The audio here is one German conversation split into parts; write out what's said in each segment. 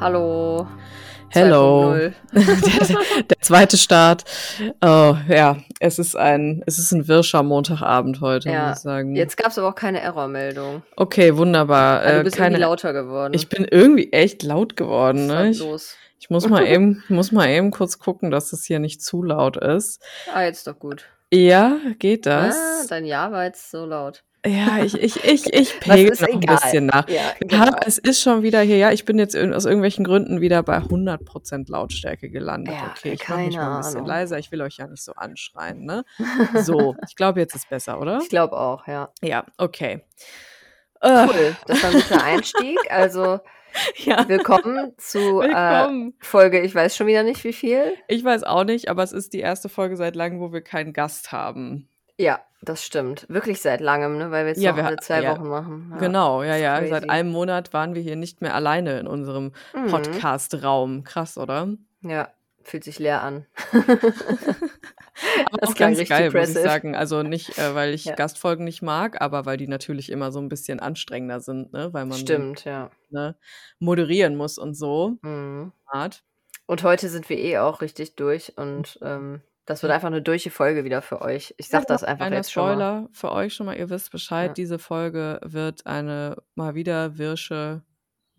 Hallo. Hello. 2.0. der, der zweite Start. Oh, ja, es ist ein, es ist ein wirscher Montagabend heute, Ja, muss ich sagen. Jetzt gab es aber auch keine Errormeldung. Okay, wunderbar. Also Äh, du bist keine, lauter geworden. ich bin irgendwie echt laut geworden. Was Ne? ist los? Ich muss mal eben, muss mal eben kurz gucken, dass es hier nicht zu laut ist. Ah, jetzt doch gut. Ja, geht das? Ah, dein Ja war jetzt so laut. ja, ich, ich, ich, ich pegel noch ein egal. bisschen nach. Ja, Ja, genau. es ist schon wieder hier. Ja, ich bin jetzt aus irgendwelchen Gründen wieder bei 100% Lautstärke gelandet. Ja, okay, ich mache mich mal ein bisschen Ahnung. leiser. Ich will euch ja nicht so anschreien, ne? So, ich glaube, jetzt ist besser, oder? Ich glaube auch, ja. Ja, okay. Äh, Cool, das war ein guter Einstieg. Also ja, willkommen zu äh, willkommen. Folge, ich weiß schon wieder nicht wie viel. Ich weiß auch nicht, aber es ist die erste Folge seit langem, wo wir keinen Gast haben. Ja, das stimmt. Wirklich seit langem, ne? weil wir jetzt Ja, noch wir alle zwei ja. Wochen machen. Ja. Genau, ja, ja. crazy. Seit einem Monat waren wir hier nicht mehr alleine in unserem Mhm. Podcast-Raum. Krass, oder? Ja, fühlt sich leer an. Aber Das klang ganz geil, muss ich depressive. sagen. Also nicht, äh, weil ich Ja. Gastfolgen nicht mag, aber weil die natürlich immer so ein bisschen anstrengender sind, ne? Weil man Stimmt, ja. ne, moderieren muss und so. Mhm. Und heute sind wir eh auch richtig durch und ähm, das wird einfach eine durche Folge wieder für euch. Ich sag das einfach jetzt schon mal. Spoiler für euch schon mal, ihr wisst Bescheid, Ja. diese Folge wird eine mal wieder wirsche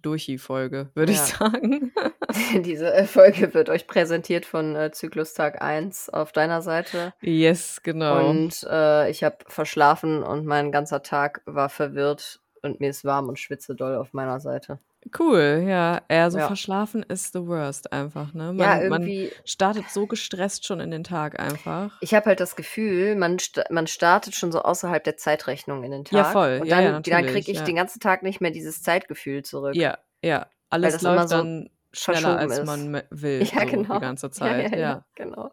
Durchi-Folge, würde ich Ja. sagen. Diese äh, Folge wird euch präsentiert von äh, Zyklustag 1 auf deiner Seite. yes, genau. Und äh, ich habe verschlafen und mein ganzer Tag war verwirrt und mir ist warm und schwitze doll auf meiner Seite. Cool, ja. Eher so Ja. verschlafen ist the worst einfach, ne? Man, ja, man irgendwie. startet so gestresst schon in den Tag einfach. Ich habe halt das Gefühl, man, sta man startet schon so außerhalb der Zeitrechnung in den Tag. Ja, voll. Und Ja, dann, ja, dann natürlich, kriege ich ja. den ganzen Tag nicht mehr dieses Zeitgefühl zurück. Ja, ja. Alles läuft so dann schneller, als ist. man will, Ja, so genau. die ganze Ja, Zeit. ja, Ja, ja, genau.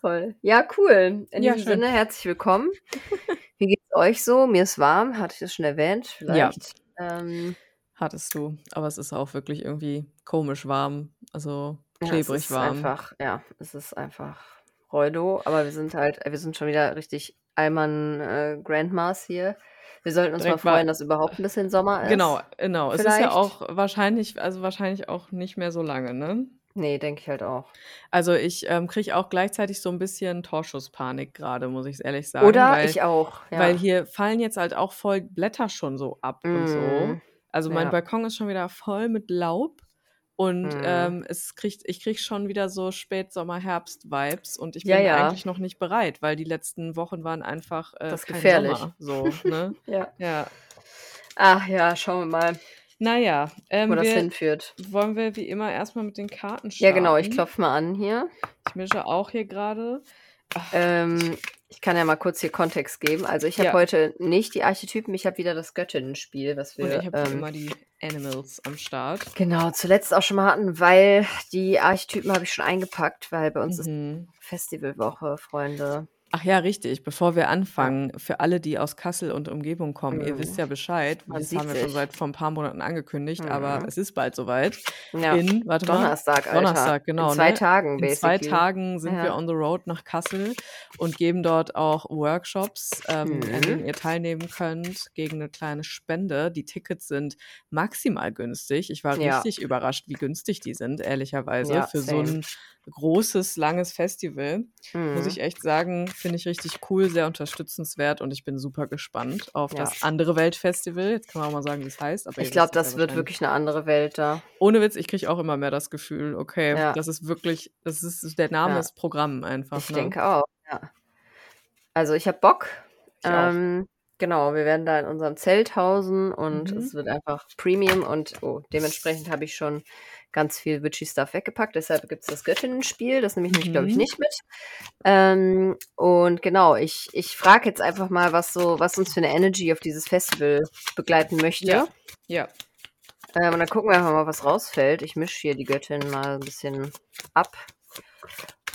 Voll. Ja, cool. In Ja, diesem schön. Sinne, herzlich willkommen. Wie geht's euch so? Mir ist warm, hatte ich das schon erwähnt? Vielleicht. Ähm, hattest du. Aber es ist auch wirklich irgendwie komisch warm. Also ja, es klebrig ist warm. einfach, ja, es ist einfach Reudo, aber wir sind halt, wir sind schon wieder richtig Allmann äh, Grandmas hier. Wir sollten uns Direkt mal freuen, dass überhaupt ein bisschen Sommer ist. Genau, genau. Es ist ja Vielleicht. auch wahrscheinlich, also wahrscheinlich auch nicht mehr so lange, ne? Nee, denke ich halt auch. Also ich ähm, kriege auch gleichzeitig so ein bisschen Torschusspanik gerade, muss ich ehrlich sagen. Oder weil, ich auch. Ja. Weil hier fallen jetzt halt auch voll Blätter schon so ab und so. Mm, Also mein ja. Balkon ist schon wieder voll mit Laub. Und Mhm. ähm, es kriegt, ich kriege schon wieder so Spätsommer-Herbst-Vibes und ich bin ja. eigentlich noch nicht bereit, weil die letzten Wochen waren einfach äh, Das gefährlich. Sommer. So, ne? Ja. ja. Ach ja, schauen wir mal, Naja, ähm, wo das wir, hinführt. wollen wir wie immer erstmal mit den Karten starten. Ja, genau, ich klopfe mal an hier. Ich mische auch hier gerade. Ähm, ich kann ja mal kurz hier Kontext geben. Also ich habe Ja. heute nicht die Archetypen, ich habe wieder das Göttinnenspiel, was Und wir ich habe ähm, immer die Animals am Start. genau zuletzt auch schon mal hatten, weil die Archetypen habe ich schon eingepackt, weil bei uns ist Mhm. Festivalwoche, Freunde. Ach ja, richtig. Bevor wir anfangen, für alle, die aus Kassel und Umgebung kommen, ihr Mhm. wisst ja Bescheid. Man das haben wir schon seit vor ein paar Monaten angekündigt, aber Mhm. es ist bald soweit. Ja, In, warte mal, Donnerstag, Alter. Donnerstag, genau. In zwei ne? Tagen, In zwei basically. Tagen sind Ja. wir on the road nach Kassel und geben dort auch Workshops, ähm, an Mhm. denen ihr teilnehmen könnt, gegen eine kleine Spende. Die Tickets sind maximal günstig. Ich war Ja. richtig überrascht, wie günstig die sind, ehrlicherweise, für so same. ein großes, langes Festival. Muss Mhm. ich echt sagen, finde ich richtig cool, sehr unterstützenswert und ich bin super gespannt auf Ja. das andere Weltfestival. Jetzt kann man auch mal sagen, wie es heißt. Aber Ich glaube, das ja wird wirklich eine andere Welt da. Ohne Witz, ich kriege auch immer mehr das Gefühl, okay, Ja. das ist wirklich, das ist, der Name ist Programm einfach. Ich ne? denke auch, ja. Also ich habe Bock. Ich. Ähm, genau, wir werden da in unserem Zelt hausen und Mhm. es wird einfach Premium und oh, dementsprechend habe ich schon ganz viel Witchy Stuff weggepackt. Deshalb gibt es das Göttinnenspiel. Das nehme ich nämlich, glaube ich, Mhm. nicht mit. Ähm, und genau, ich, ich frage jetzt einfach mal, was so, was uns für eine Energy auf dieses Festival begleiten möchte. Ja. Ja. Ähm, und dann gucken wir einfach mal, was rausfällt. Ich mische hier die Göttin mal ein bisschen ab.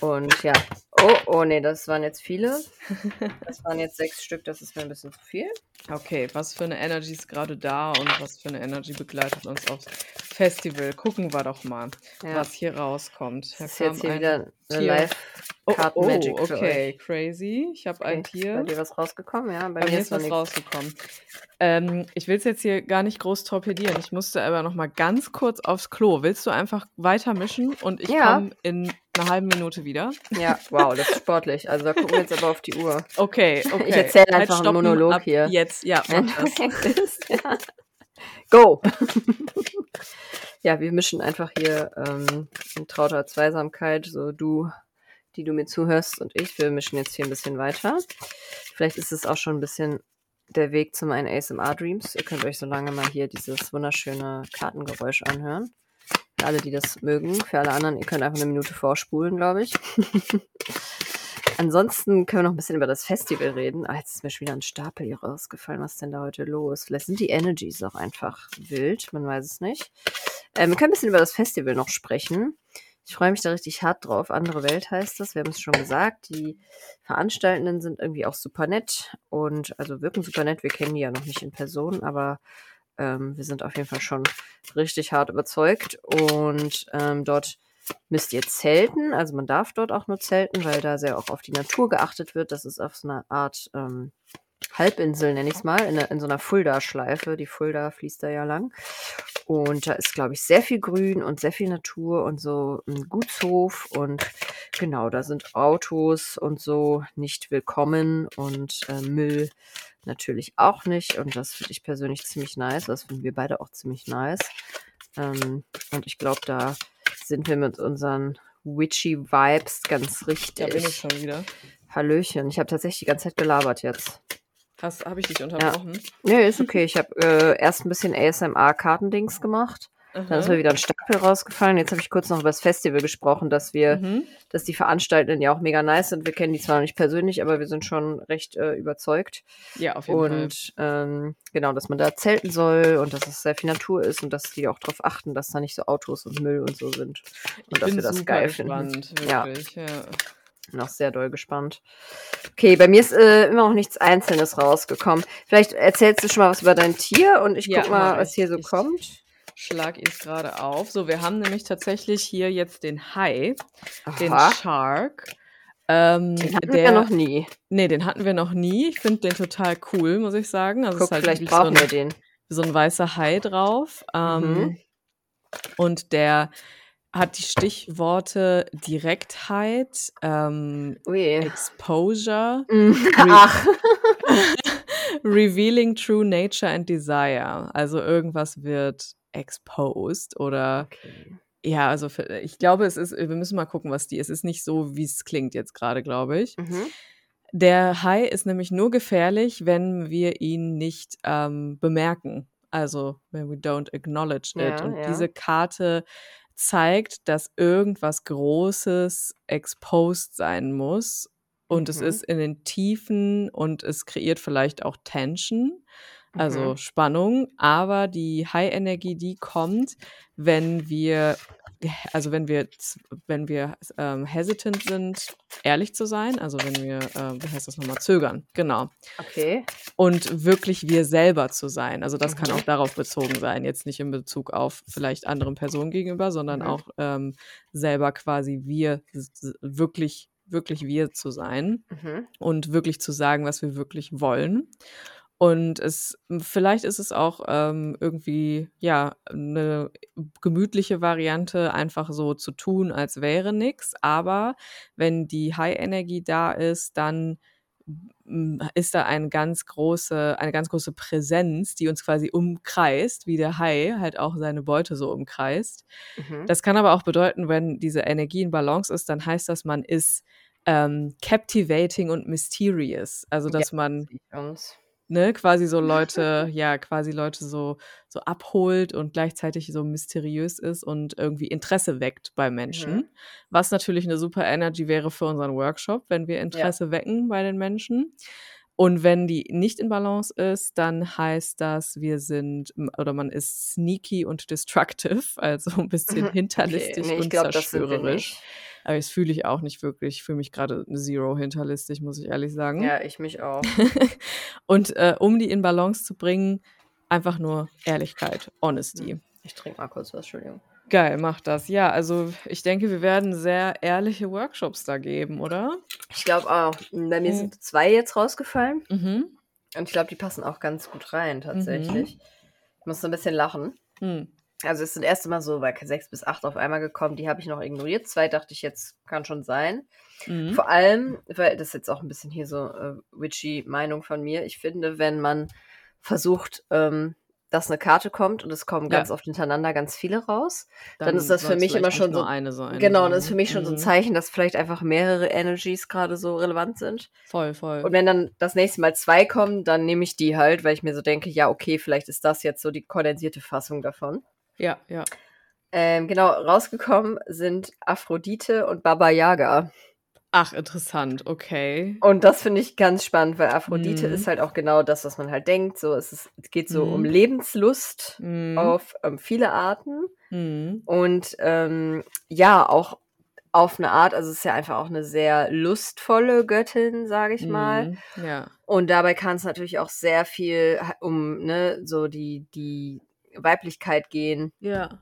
Und ja. Oh, oh, nee, das waren jetzt viele. Das waren jetzt sechs Stück, das ist mir ein bisschen zu viel. Okay, was für eine Energy ist gerade da und was für eine Energy begleitet uns aufs Festival? Gucken wir doch mal, Ja. was hier rauskommt. Das ist Da jetzt hier ein wieder eine live Oh, oh, magic okay, crazy. Ich habe ein Okay, ist Tier. bei dir was rausgekommen? Ja, bei, Bei mir ist was nichts. rausgekommen. Ähm, ich will es jetzt hier gar nicht groß torpedieren. Ich musste aber noch mal ganz kurz aufs Klo. Willst du einfach weiter mischen und ich Ja. komme in einer halben Minute wieder? Ja, wow, das ist sportlich. Also da gucken wir jetzt aber auf die Uhr. Okay, okay. Ich erzähle Halt einfach einen stoppen, Monolog ab hier. Jetzt, ja, mach das. bist, ja. Go! ja, wir mischen einfach hier ähm, in trauter Zweisamkeit, so du, die du mir zuhörst und ich, wir mischen jetzt hier ein bisschen weiter. Vielleicht ist es auch schon ein bisschen der Weg zu meinen ASMR-Dreams. Ihr könnt euch so lange mal hier dieses wunderschöne Kartengeräusch anhören. Für alle, die das mögen. Für alle anderen, ihr könnt einfach eine Minute vorspulen, glaube ich. Ansonsten können wir noch ein bisschen über das Festival reden. Ah, jetzt ist mir schon wieder ein Stapel hier rausgefallen. Was ist denn da heute los? Vielleicht sind die Energies auch einfach wild. Man weiß es nicht. Ähm, wir können ein bisschen über das Festival noch sprechen. Ich freue mich da richtig hart drauf. Andere Welt heißt das. Wir haben es schon gesagt. Die Veranstaltenden sind irgendwie auch super nett und also wirken super nett. Wir kennen die ja noch nicht in Person, aber ähm, wir sind auf jeden Fall schon richtig hart überzeugt. Und ähm, dort müsst ihr zelten. Also man darf dort auch nur zelten, weil da sehr auch auf die Natur geachtet wird. Das ist auf so einer Art ähm, Halbinsel, nenne ich es mal, in, in so einer Fulda-Schleife. Die Fulda fließt da ja lang. Und da ist, glaube ich, sehr viel Grün und sehr viel Natur und so ein Gutshof. Und genau, da sind Autos und so nicht willkommen und äh, Müll natürlich auch nicht. Und das finde ich persönlich ziemlich nice. Das finden wir beide auch ziemlich nice. Ähm, und ich glaube, da sind wir mit unseren witchy Vibes ganz richtig. Da bin ich schon wieder. Hallöchen. Ich habe tatsächlich die ganze Zeit gelabert jetzt. Hast, habe ich dich unterbrochen? Nee, ist okay. Ich habe äh, erst ein bisschen ASMR-Kartendings gemacht. Dann ist mir Aha. wieder ein Stapel rausgefallen. Jetzt habe ich kurz noch über das Festival gesprochen, dass wir, Mhm. dass die Veranstaltenden ja auch mega nice sind. Wir kennen die zwar noch nicht persönlich, aber wir sind schon recht äh, überzeugt. Ja, auf jeden Fall. Und ähm, genau, dass man da zelten soll und dass es sehr viel Natur ist und dass die auch darauf achten, dass da nicht so Autos und Müll und so sind. Und Ich dass wir das geil gespannt, finden. Ja. wirklich. Ja. Bin auch sehr doll gespannt. Okay, bei mir ist äh, immer noch nichts Einzelnes rausgekommen. Vielleicht erzählst du schon mal was über dein Tier und ich Ja, guck mal, was hier so Ich- kommt. Schlag ihn gerade auf. So, wir haben nämlich tatsächlich hier jetzt den Hai, den Aha, Shark. Ähm, den hatten der, wir noch nie. Nee, den hatten wir noch nie. Ich finde den total cool, muss ich sagen. Also es Guck, ist halt vielleicht wirklich so brauchen ein, wir den. so ein weißer Hai drauf. Ähm, Mhm. Und der hat die Stichworte Direktheit, ähm, Ui. Exposure, Re- Ach, Revealing True Nature and Desire. Also irgendwas wird exposed oder okay. ja, also für, ich glaube, es ist, wir müssen mal gucken, was die ist. Es ist nicht so, wie es klingt jetzt gerade, glaube ich. Mhm. Der Hai ist nämlich nur gefährlich, wenn wir ihn nicht ähm, bemerken. Also, when we don't acknowledge it. Ja, Und ja. diese Karte zeigt, dass irgendwas Großes exposed sein muss. Und es Mhm. ist in den Tiefen und es kreiert vielleicht auch Tension, also Mhm. Spannung. Aber die High-Energie, die kommt, wenn wir, also wenn wir, wenn wir ähm, hesitant sind, ehrlich zu sein, also wenn wir, äh, wie heißt das nochmal, zögern, genau. Okay. Und wirklich wir selber zu sein. Also das kann Mhm. auch darauf bezogen sein, jetzt nicht in Bezug auf vielleicht anderen Personen gegenüber, sondern Mhm. auch ähm, selber quasi wir, wirklich, wirklich wir zu sein Mhm. und wirklich zu sagen, was wir wirklich wollen. Und es, vielleicht ist es auch ähm, irgendwie, ja, eine gemütliche Variante, einfach so zu tun, als wäre nix. Aber wenn die High-Energie da ist, dann ist da eine ganz große, eine ganz große Präsenz, die uns quasi umkreist, wie der Hai halt auch seine Beute so umkreist. Mhm. Das kann aber auch bedeuten, wenn diese Energie in Balance ist, dann heißt das, man ist ähm, captivating und mysterious. Also, dass man Sieht uns. Ne, quasi so Leute, ja, quasi Leute so, so abholt und gleichzeitig so mysteriös ist und irgendwie Interesse weckt bei Menschen. Mhm. Was natürlich eine super Energy wäre für unseren Workshop, wenn wir Interesse wecken bei den Menschen. Und wenn die nicht in Balance ist, dann heißt das, wir sind oder man ist sneaky und destructive, also ein bisschen hinterlistig Okay, nee, und wir zerstörerisch. Aber das fühle ich auch nicht wirklich. Ich fühle mich gerade Zero hinterlistig, muss ich ehrlich sagen. Ja, ich mich auch. Und äh, um die in Balance zu bringen, einfach nur Ehrlichkeit, Honesty. Ich trinke mal kurz was, Entschuldigung. Geil, mach das. Ja, also ich denke, wir werden sehr ehrliche Workshops da geben, oder? Ich glaube auch. Bei mir Mhm. sind zwei jetzt rausgefallen. Mhm. Und ich glaube, die passen auch ganz gut rein, tatsächlich. Ich muss so ein bisschen lachen. Hm. Also es sind erst mal so bei sechs bis acht auf einmal gekommen, die habe ich noch ignoriert. Zwei dachte ich jetzt, kann schon sein. Mhm. Vor allem, weil das ist jetzt auch ein bisschen hier so äh, witchy Meinung von mir. Ich finde, wenn man versucht, ähm, dass eine Karte kommt und es kommen Ja. ganz oft hintereinander ganz viele raus, dann ist das für mich immer schon so- eine sein. genau, und das ist für mich schon so ein Mhm. Zeichen, dass vielleicht einfach mehrere Energies gerade so relevant sind. Voll, voll. Und wenn dann das nächste Mal zwei kommen, dann nehme ich die halt, weil ich mir so denke, ja, okay, vielleicht ist das jetzt so die kondensierte Fassung davon. Ja, ja. Ähm, genau, rausgekommen sind Aphrodite und Baba Yaga. Ach, interessant, okay. Und das finde ich ganz spannend, weil Aphrodite Mhm. ist halt auch genau das, was man halt denkt. So, es, ist, es geht so Mhm. um Lebenslust Mhm. auf ähm, viele Arten. Mhm. Und ähm, ja, auch auf eine Art, also es ist ja einfach auch eine sehr lustvolle Göttin, sage ich mal. Mhm. Ja. Und dabei kann es natürlich auch sehr viel um ne, so die, die Weiblichkeit gehen Ja.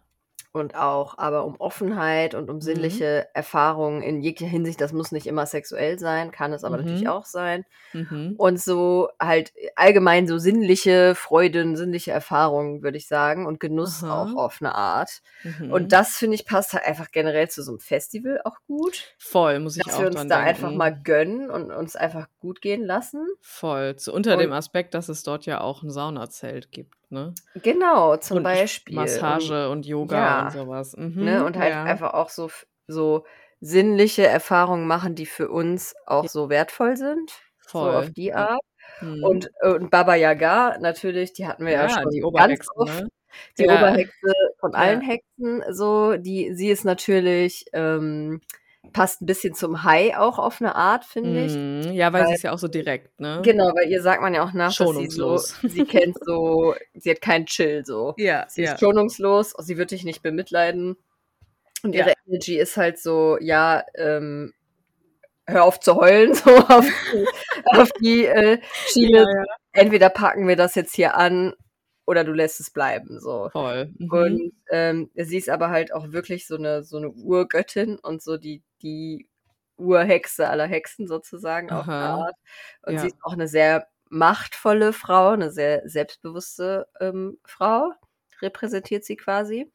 und auch aber um Offenheit und um sinnliche Erfahrungen in jeglicher Hinsicht. Das muss nicht immer sexuell sein, kann es aber Mhm. natürlich auch sein. Mhm. Und so halt allgemein so sinnliche Freuden, sinnliche Erfahrungen, würde ich sagen. Und Genuss Aha. auch auf eine Art. Mhm. Und das, finde ich, passt halt einfach generell zu so einem Festival auch gut. voll, muss ich Dass auch wir uns da denken. einfach mal gönnen und uns einfach gut gehen lassen. Voll. Zu, unter Und- dem Aspekt, dass es dort ja auch ein Saunazelt gibt, ne? Genau, zum und Beispiel. Massage und Yoga ja. und sowas. Und, Mhm. ne? und halt ja. einfach auch so, so sinnliche Erfahrungen machen, die für uns auch so wertvoll sind. voll. So auf die Art. Mhm. Und, und Baba Yaga, natürlich, die hatten wir ja, ja, schon die ganz Oberhexe, oft. ne? Die. Oberhexe von allen Hexen, so, die, sie ist natürlich, ähm, passt ein bisschen zum Hai auch auf eine Art, finde ich. Mhm. Ja, weil sie Weil- ist ja auch so direkt, ne? Genau, weil ihr sagt man ja auch nach, dass sie so, Schonungslos. sie kennt so, sie hat keinen Chill, so. Ja, Sie ja. ist schonungslos, sie wird dich nicht bemitleiden. Und Ja. ihre Energy ist halt so, ja, ähm, hör auf zu heulen, so auf die, auf die äh, Schiene. Ja, ja. Entweder packen wir das jetzt hier an oder du lässt es bleiben, so. Voll. Mhm. Und ähm, sie ist aber halt auch wirklich so eine, so eine Urgöttin und so die, die Urhexe aller Hexen sozusagen auf eine. Art. Und Ja. sie ist auch eine sehr machtvolle Frau, eine sehr selbstbewusste ähm, Frau, repräsentiert sie quasi.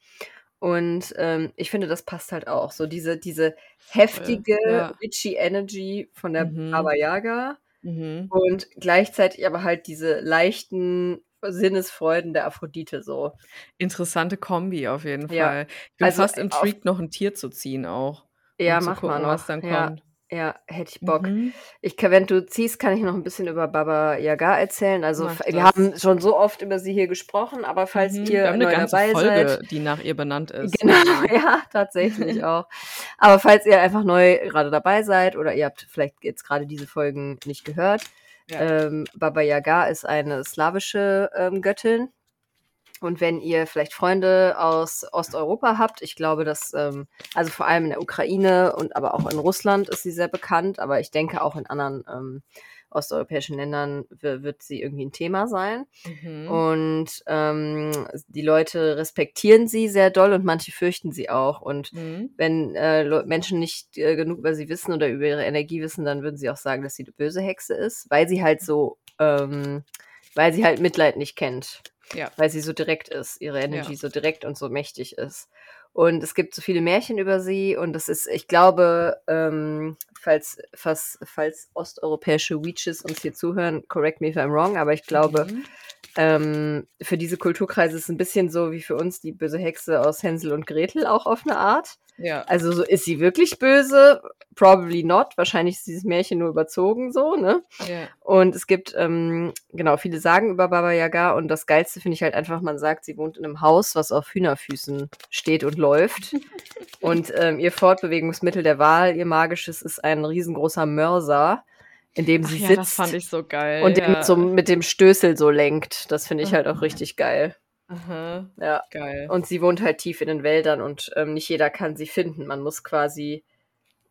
Und ähm, ich finde, das passt halt auch. So diese, diese heftige, ja. witchy Energy von der Mhm. Baba Yaga Mhm. und gleichzeitig aber halt diese leichten Sinnesfreuden der Aphrodite so. Interessante Kombi auf jeden Ja. Fall. Ich bin Also, fast äh, intrigued, noch ein Tier zu ziehen auch. Ja, um zu mach gucken, mal noch. was dann ja, kommt. ja, hätte ich Bock. Mhm. Ich kann, wenn du ziehst, kann ich noch ein bisschen über Baba Yaga erzählen. Also wir haben schon so oft über sie hier gesprochen, aber falls Mhm. ihr neu ganze dabei Folge, seid, die nach ihr benannt ist. Genau, ja, tatsächlich auch. Aber falls ihr einfach neu gerade dabei seid oder ihr habt vielleicht jetzt gerade diese Folgen nicht gehört, Ähm, Baba Yaga ist eine slawische ähm, Göttin. Und wenn ihr vielleicht Freunde aus Osteuropa habt, ich glaube, dass, ähm, also vor allem in der Ukraine und aber auch in Russland ist sie sehr bekannt, aber ich denke auch in anderen ähm, osteuropäischen Ländern wi- wird sie irgendwie ein Thema sein. Mhm. Und ähm, die Leute respektieren sie sehr doll und manche fürchten sie auch. Und Mhm. wenn äh, Menschen nicht äh, genug über sie wissen oder über ihre Energie wissen, dann würden sie auch sagen, dass sie eine böse Hexe ist, weil sie halt so, ähm, weil sie halt Mitleid nicht kennt. Ja. Weil sie so direkt ist, ihre Energie Ja. so direkt und so mächtig ist. Und es gibt so viele Märchen über sie und das ist, ich glaube, ähm, falls, falls, falls osteuropäische Witches uns hier zuhören, correct me if I'm wrong, aber ich glaube, Mhm. ähm, für diese Kulturkreise ist es ein bisschen so wie für uns die böse Hexe aus Hänsel und Gretel auch auf eine Art. Ja. Also so ist sie wirklich böse? Probably not. Wahrscheinlich ist dieses Märchen nur überzogen so, ne? ja. Und es gibt, ähm, genau, viele Sagen über Baba Yaga und das Geilste finde ich halt einfach, man sagt, sie wohnt in einem Haus, was auf Hühnerfüßen steht und läuft. und ähm, ihr Fortbewegungsmittel der Wahl, ihr magisches, ist ein riesengroßer Mörser, in dem Ach sie ja, sitzt das fand ich so geil. und den ja. mit, so, mit dem Stößel so lenkt. Das finde ich halt auch richtig geil. Aha. Ja. Geil. Und sie wohnt halt tief in den Wäldern und ähm, nicht jeder kann sie finden. Man muss quasi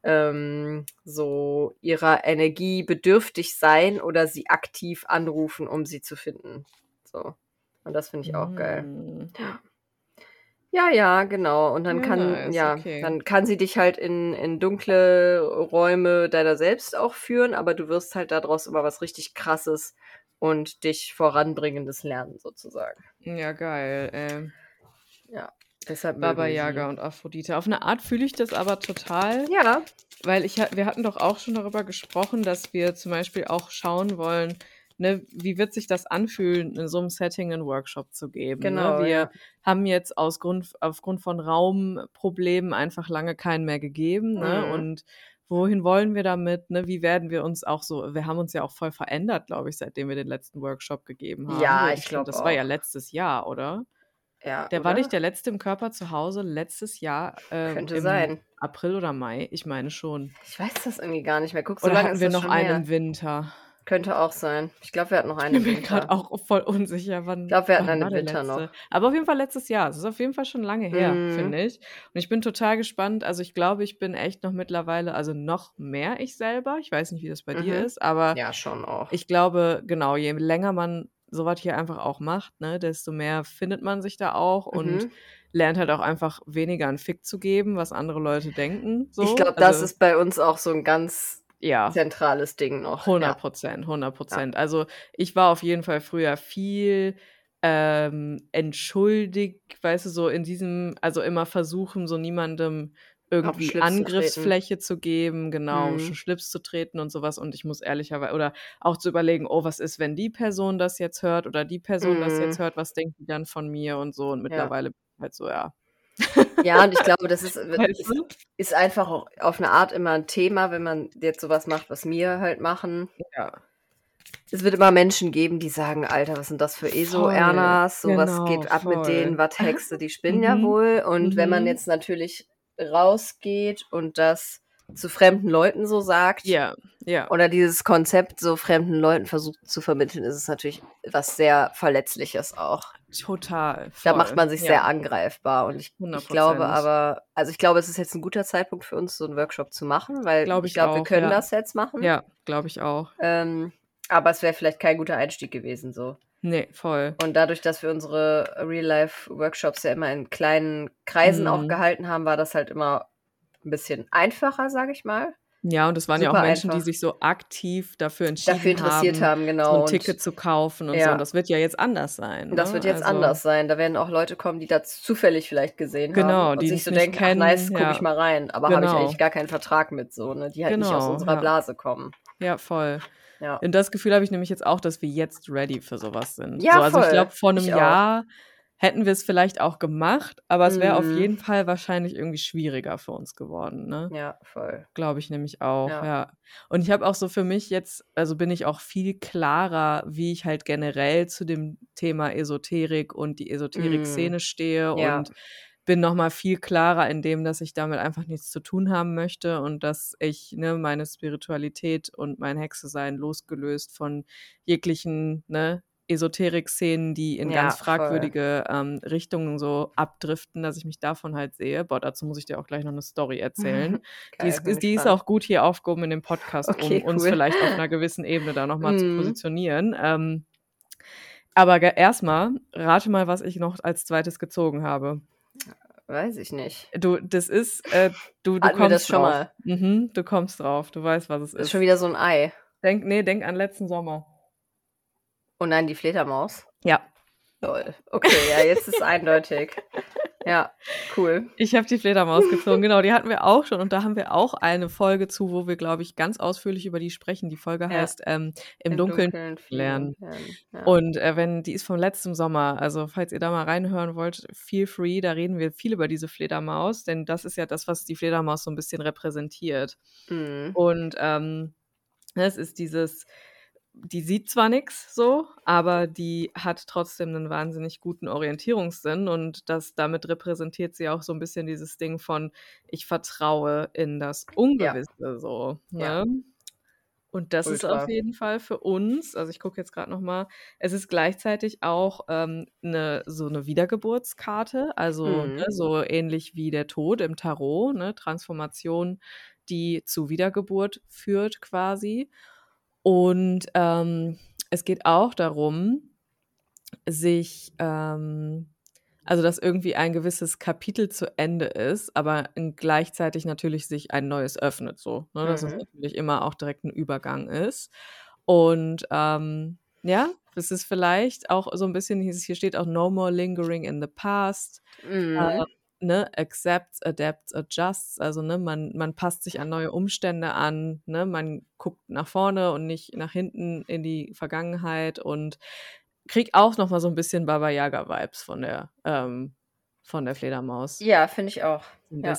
ähm, so ihrer Energie bedürftig sein oder sie aktiv anrufen, um sie zu finden. So. Und das finde ich auch geil. Mm. Ja, ja, genau. Und dann Ja, kann, nice, ja, okay. dann kann sie dich halt in, in dunkle Räume deiner selbst auch führen, aber du wirst halt daraus immer was richtig krasses und dich voranbringendes lernen, sozusagen. Ja, geil. Ähm, Ja. Deshalb Baba Yaga und Aphrodite. Auf eine Art fühle ich das aber total. Ja. Weil ich, wir hatten doch auch schon darüber gesprochen, dass wir zum Beispiel auch schauen wollen, ne, wie wird sich das anfühlen, in so einem Setting einen Workshop zu geben. Genau, ne? Wir ja. haben jetzt aus Grund, aufgrund von Raumproblemen einfach lange keinen mehr gegeben. Ne? Mhm. Und wohin wollen wir damit? Ne? Wie werden wir uns auch so, wir haben uns ja auch voll verändert, glaube ich, seitdem wir den letzten Workshop gegeben haben. Ja, ich find, glaub Das war ja auch. letztes Jahr, oder? Ja, Der war oder? nicht der letzte im Körper zu Hause letztes Jahr äh, Könnte sein. April oder Mai? Ich meine schon. Ich weiß das irgendwie gar nicht mehr. Guck, so Oder lange hatten wir noch einen her. im Winter? Könnte auch sein. Ich glaube, wir hatten noch einen Ich bin gerade auch voll unsicher, wann, Ich glaube, wir hatten der Winter letzte. noch. Aber auf jeden Fall letztes Jahr. Es ist auf jeden Fall schon lange her, Mhm. finde ich. Und ich bin total gespannt. Also ich glaube, ich bin echt noch mittlerweile, also noch mehr ich selber. Ich weiß nicht, wie das bei dir Mhm. ist, aber Ja, schon auch. ich glaube, genau, je länger man sowas hier einfach auch macht, ne, desto mehr findet man sich da auch und Mhm. lernt halt auch einfach weniger einen Fick zu geben, was andere Leute denken. So. Ich glaube, das Also, ist bei uns auch so ein ganz ja. zentrales Ding noch. 100 Ja. Prozent, 100 Prozent. Also ich war auf jeden Fall früher viel ähm, entschuldigt, weißt du, so in diesem, also immer versuchen, so niemandem irgendwie Schlips zu. Angriffsfläche zu geben, genau, Mhm. sch- Schlips zu treten und sowas. Und ich muss ehrlicherweise, oder auch zu überlegen, oh, was ist, wenn die Person das jetzt hört oder die Person das Mhm. jetzt hört, was denkt die dann von mir und so. Und Ja. mittlerweile ich halt so, ja. Ja, und ich glaube, das ist, Weißt ist, einfach auch auf eine Art immer ein Thema, wenn man jetzt sowas macht, was wir halt machen. Ja. Es wird immer Menschen geben, die sagen, Alter, was sind das für Voll. ESO-Ernas? Sowas Genau, geht ab mit denen, voll. was Hexe, die spinnen ja Mhm. wohl. Und wenn man Mhm. jetzt natürlich rausgeht und das zu fremden Leuten so sagt, Ja, ja. oder dieses Konzept so fremden Leuten versucht zu vermitteln, ist es natürlich was sehr Verletzliches auch. Total. Da voll. macht man sich ja. sehr angreifbar. Und ich, 100 ich glaube aber, also ich glaube, es ist jetzt ein guter Zeitpunkt für uns, so einen Workshop zu machen, weil Glaube ich ich glaube, wir auch, können ja. das jetzt machen. Ja, glaube ich auch. Ähm, aber es wäre vielleicht kein guter Einstieg gewesen so. Nee, voll. Und dadurch, dass wir unsere Real-Life-Workshops ja immer in kleinen Kreisen auch Mhm. gehalten haben, war das halt immer ein bisschen einfacher, sage ich mal. Ja, und es waren ja Super auch Menschen, die einfach. sich so aktiv dafür entschieden Dafür interessiert haben, haben, so genau. ein Und Ticket zu kaufen und so. ja. Und das wird ja jetzt anders sein. Und das ne? wird jetzt Also, anders sein. Da werden auch Leute kommen, die das zufällig vielleicht gesehen Genau, haben und die sich so denken, ach kennen, nice, guck ja. ich mal rein. Aber habe ich Genau. eigentlich gar keinen Vertrag mit so, ne? Die halt nicht aus Genau, unserer ja. Blase kommen. Ja, voll. Ja. Und das Gefühl habe ich nämlich jetzt auch, dass wir jetzt ready für sowas sind. Ja, so, also ich voll. glaube, vor einem Ich auch. Hätten wir es vielleicht auch gemacht, aber es wäre auf Mhm. jeden Fall wahrscheinlich irgendwie schwieriger für uns geworden, ne? Ja, voll. Glaube ich nämlich auch, Ja. ja. Und ich habe auch so für mich jetzt, also bin ich auch viel klarer, wie ich halt generell zu dem Thema Esoterik und die Esoterik-Szene stehe Mm. Ja. und bin noch mal viel klarer in dem, dass ich damit einfach nichts zu tun haben möchte und dass ich ne, meine Spiritualität und mein Hexe-Sein losgelöst von jeglichen ne, Esoterik-Szenen, die in Ja, ganz fragwürdige ähm, Richtungen so abdriften, dass ich mich davon halt sehe. Boah, dazu muss ich dir auch gleich noch eine Story erzählen. Die Geil, ist, die ist auch gut hier aufgehoben in dem Podcast, Okay, um uns cool. vielleicht auf einer gewissen Ebene da nochmal zu Mhm. positionieren. Ähm, aber erstmal, rate mal, was ich noch als zweites gezogen habe. Weiß ich nicht. Du, das ist, äh, du, du Hatten kommst das schon drauf. mal? Mhm, du kommst drauf. Du weißt, was es Das ist ist. schon wieder so ein Ei. Denk, nee, denk an letzten Sommer. Oh nein, die Fledermaus. Ja, Lol. Okay, ja, jetzt ist es eindeutig. Ja, cool. ich habe die Fledermaus gezogen. Genau, die hatten wir auch schon. Und da haben wir auch eine Folge zu, wo wir, glaube ich, ganz ausführlich über die sprechen. Die Folge Ja. heißt ähm, Im, Dunkeln lernen. Ja. Und äh, wenn die ist vom letzten Sommer, also falls ihr da mal reinhören wollt, feel free, da reden wir viel über diese Fledermaus, denn das ist ja das, was die Fledermaus so ein bisschen repräsentiert. Mhm. Und ähm, es ist dieses, die sieht zwar nichts so, aber die hat trotzdem einen wahnsinnig guten Orientierungssinn und das damit repräsentiert sie auch so ein bisschen dieses Ding von ich vertraue in das Ungewisse so. Ne? Ja. Und das ist Ultra. auf jeden Fall für uns, also ich gucke jetzt gerade noch mal, es ist gleichzeitig auch ähm, eine, so eine Wiedergeburtskarte, also Mhm. ne, so ähnlich wie der Tod im Tarot, ne, Transformation, die zu Wiedergeburt führt quasi. Und ähm, es geht auch darum, sich, ähm, also dass irgendwie ein gewisses Kapitel zu Ende ist, aber gleichzeitig natürlich sich ein neues öffnet, so, ne? dass es Mhm. natürlich immer auch direkt ein Übergang ist. Und ähm, ja, es ist vielleicht auch so ein bisschen, hier hier steht auch No more lingering in the past. Mhm. Äh, ne, accepts, adapts, adjusts. Also, ne, man, man passt sich an neue Umstände an, ne, man guckt nach vorne und nicht nach hinten in die Vergangenheit und kriegt auch noch mal so ein bisschen Baba Yaga-Vibes von der, ähm, von der Fledermaus. Ja, finde ich auch. Ein Ja,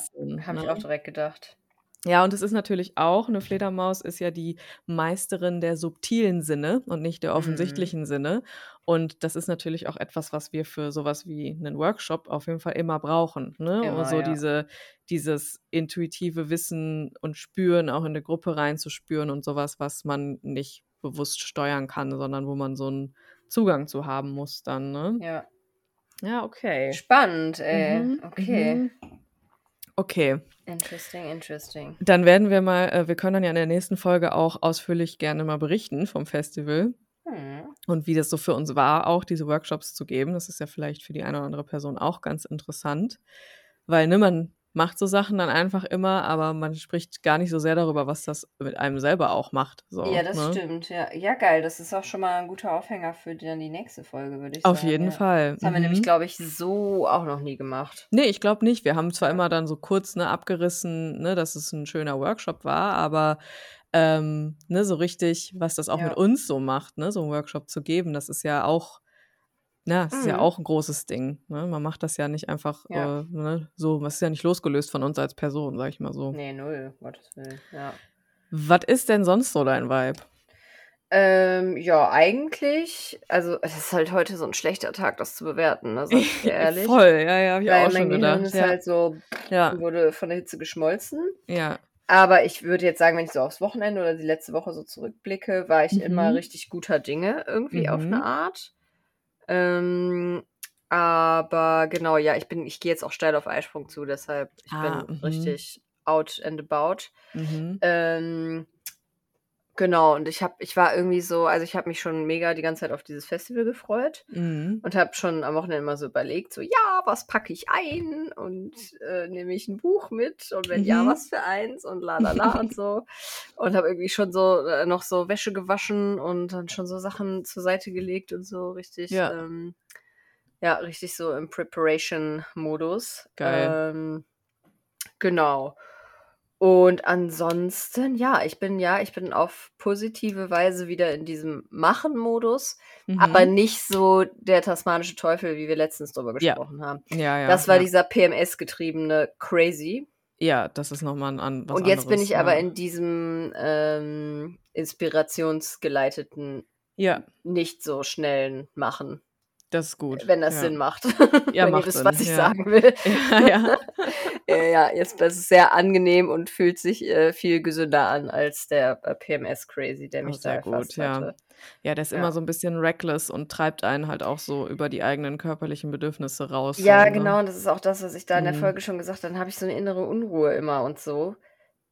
habe ich ne? auch direkt gedacht. Ja, und es ist natürlich auch, eine Fledermaus ist ja die Meisterin der subtilen Sinne und nicht der Mhm. offensichtlichen Sinne. Und das ist natürlich auch etwas, was wir für sowas wie einen Workshop auf jeden Fall immer brauchen. Ne? Immer, so ja. diese, dieses intuitive Wissen und Spüren auch in eine Gruppe reinzuspüren und sowas, was man nicht bewusst steuern kann, sondern wo man so einen Zugang zu haben muss dann. Ne? Ja. Ja, okay. Spannend, ey. Mhm, Okay. mhm. Okay. Interesting, interesting. Dann werden wir mal, äh, wir können dann ja in der nächsten Folge auch ausführlich gerne mal berichten vom Festival Hm. und wie das so für uns war, auch diese Workshops zu geben. Das ist ja vielleicht für die eine oder andere Person auch ganz interessant, weil ne, man macht so Sachen dann einfach immer, aber man spricht gar nicht so sehr darüber, was das mit einem selber auch macht. So, Ja, das ne? stimmt. Ja. ja, geil. Das ist auch schon mal ein guter Aufhänger für dann die nächste Folge, würde ich Auf sagen. jeden ja. Fall. Das haben wir nämlich, Mhm. glaube ich, so auch noch nie gemacht. Nee, ich glaube nicht. Wir haben zwar immer dann so kurz ne, abgerissen, ne, dass es ein schöner Workshop war, aber ähm, ne, so richtig, was das auch Ja. mit uns so macht, ne, so einen Workshop zu geben, das ist ja auch, na, das ist ja Mhm. auch ein großes Ding. Ne? Man macht das ja nicht einfach Ja. äh, ne, so, das ist ja nicht losgelöst von uns als Person, sag ich mal so. Nee, null, Gottes Willen. Ja. Was ist denn sonst so dein Vibe? Ähm, ja, eigentlich, also es ist halt heute so ein schlechter Tag, das zu bewerten, ne, sag ich ehrlich. Voll, ja, ja, hab ich Weil auch mein schon Gehirn gedacht. ist Ja, halt so, ja, wurde von der Hitze geschmolzen. ja. Aber ich würde jetzt sagen, wenn ich so aufs Wochenende oder die letzte Woche so zurückblicke, war ich immer Mhm. richtig guter Dinge irgendwie auf Mhm. eine Art. Ähm, aber genau, ja, ich bin, ich gehe jetzt auch steil auf Eisprung zu, deshalb ich Ah, bin mhm. richtig out and about. Mhm. Ähm, genau, und ich habe, ich war irgendwie so, also ich habe mich schon mega die ganze Zeit auf dieses Festival gefreut Mhm. und habe schon am Wochenende immer so überlegt, so ja, was packe ich ein und äh, nehme ich ein Buch mit und wenn ja, Mhm. was für eins und la la la und so und habe irgendwie schon so äh, noch so Wäsche gewaschen und dann schon so Sachen zur Seite gelegt und so richtig, Ja. ähm, ja, richtig so im Preparation-Modus. Geil. Ähm, genau. Und ansonsten, ja, ich bin ja, ich bin auf positive Weise wieder in diesem Machen-Modus, aber Mhm. nicht so der tasmanische Teufel, wie wir letztens drüber Ja. gesprochen haben. Ja, ja, Das war ja. dieser PMS-getriebene Crazy. Ja, das ist nochmal ein an was Und jetzt bin anderes, ich aber ja. in diesem ähm, inspirationsgeleiteten, Ja, nicht so schnellen Machen, das ist gut. wenn das ja. Sinn macht. Ja, wenn ihr macht wisst, Sinn, was ich ja. sagen will. Ja, ja. Ja, ja, jetzt das ist sehr angenehm und fühlt sich äh, viel gesünder an als der äh, PMS Crazy, der Oh, mich da sehr gut, erfasst ja. hatte. Ja, der ist Ja. immer so ein bisschen reckless und treibt einen halt auch so über die eigenen körperlichen Bedürfnisse raus. Ja, so, ne? genau, und das ist auch das, was ich da in der Mhm. Folge schon gesagt habe. Dann habe ich so eine innere Unruhe immer und so.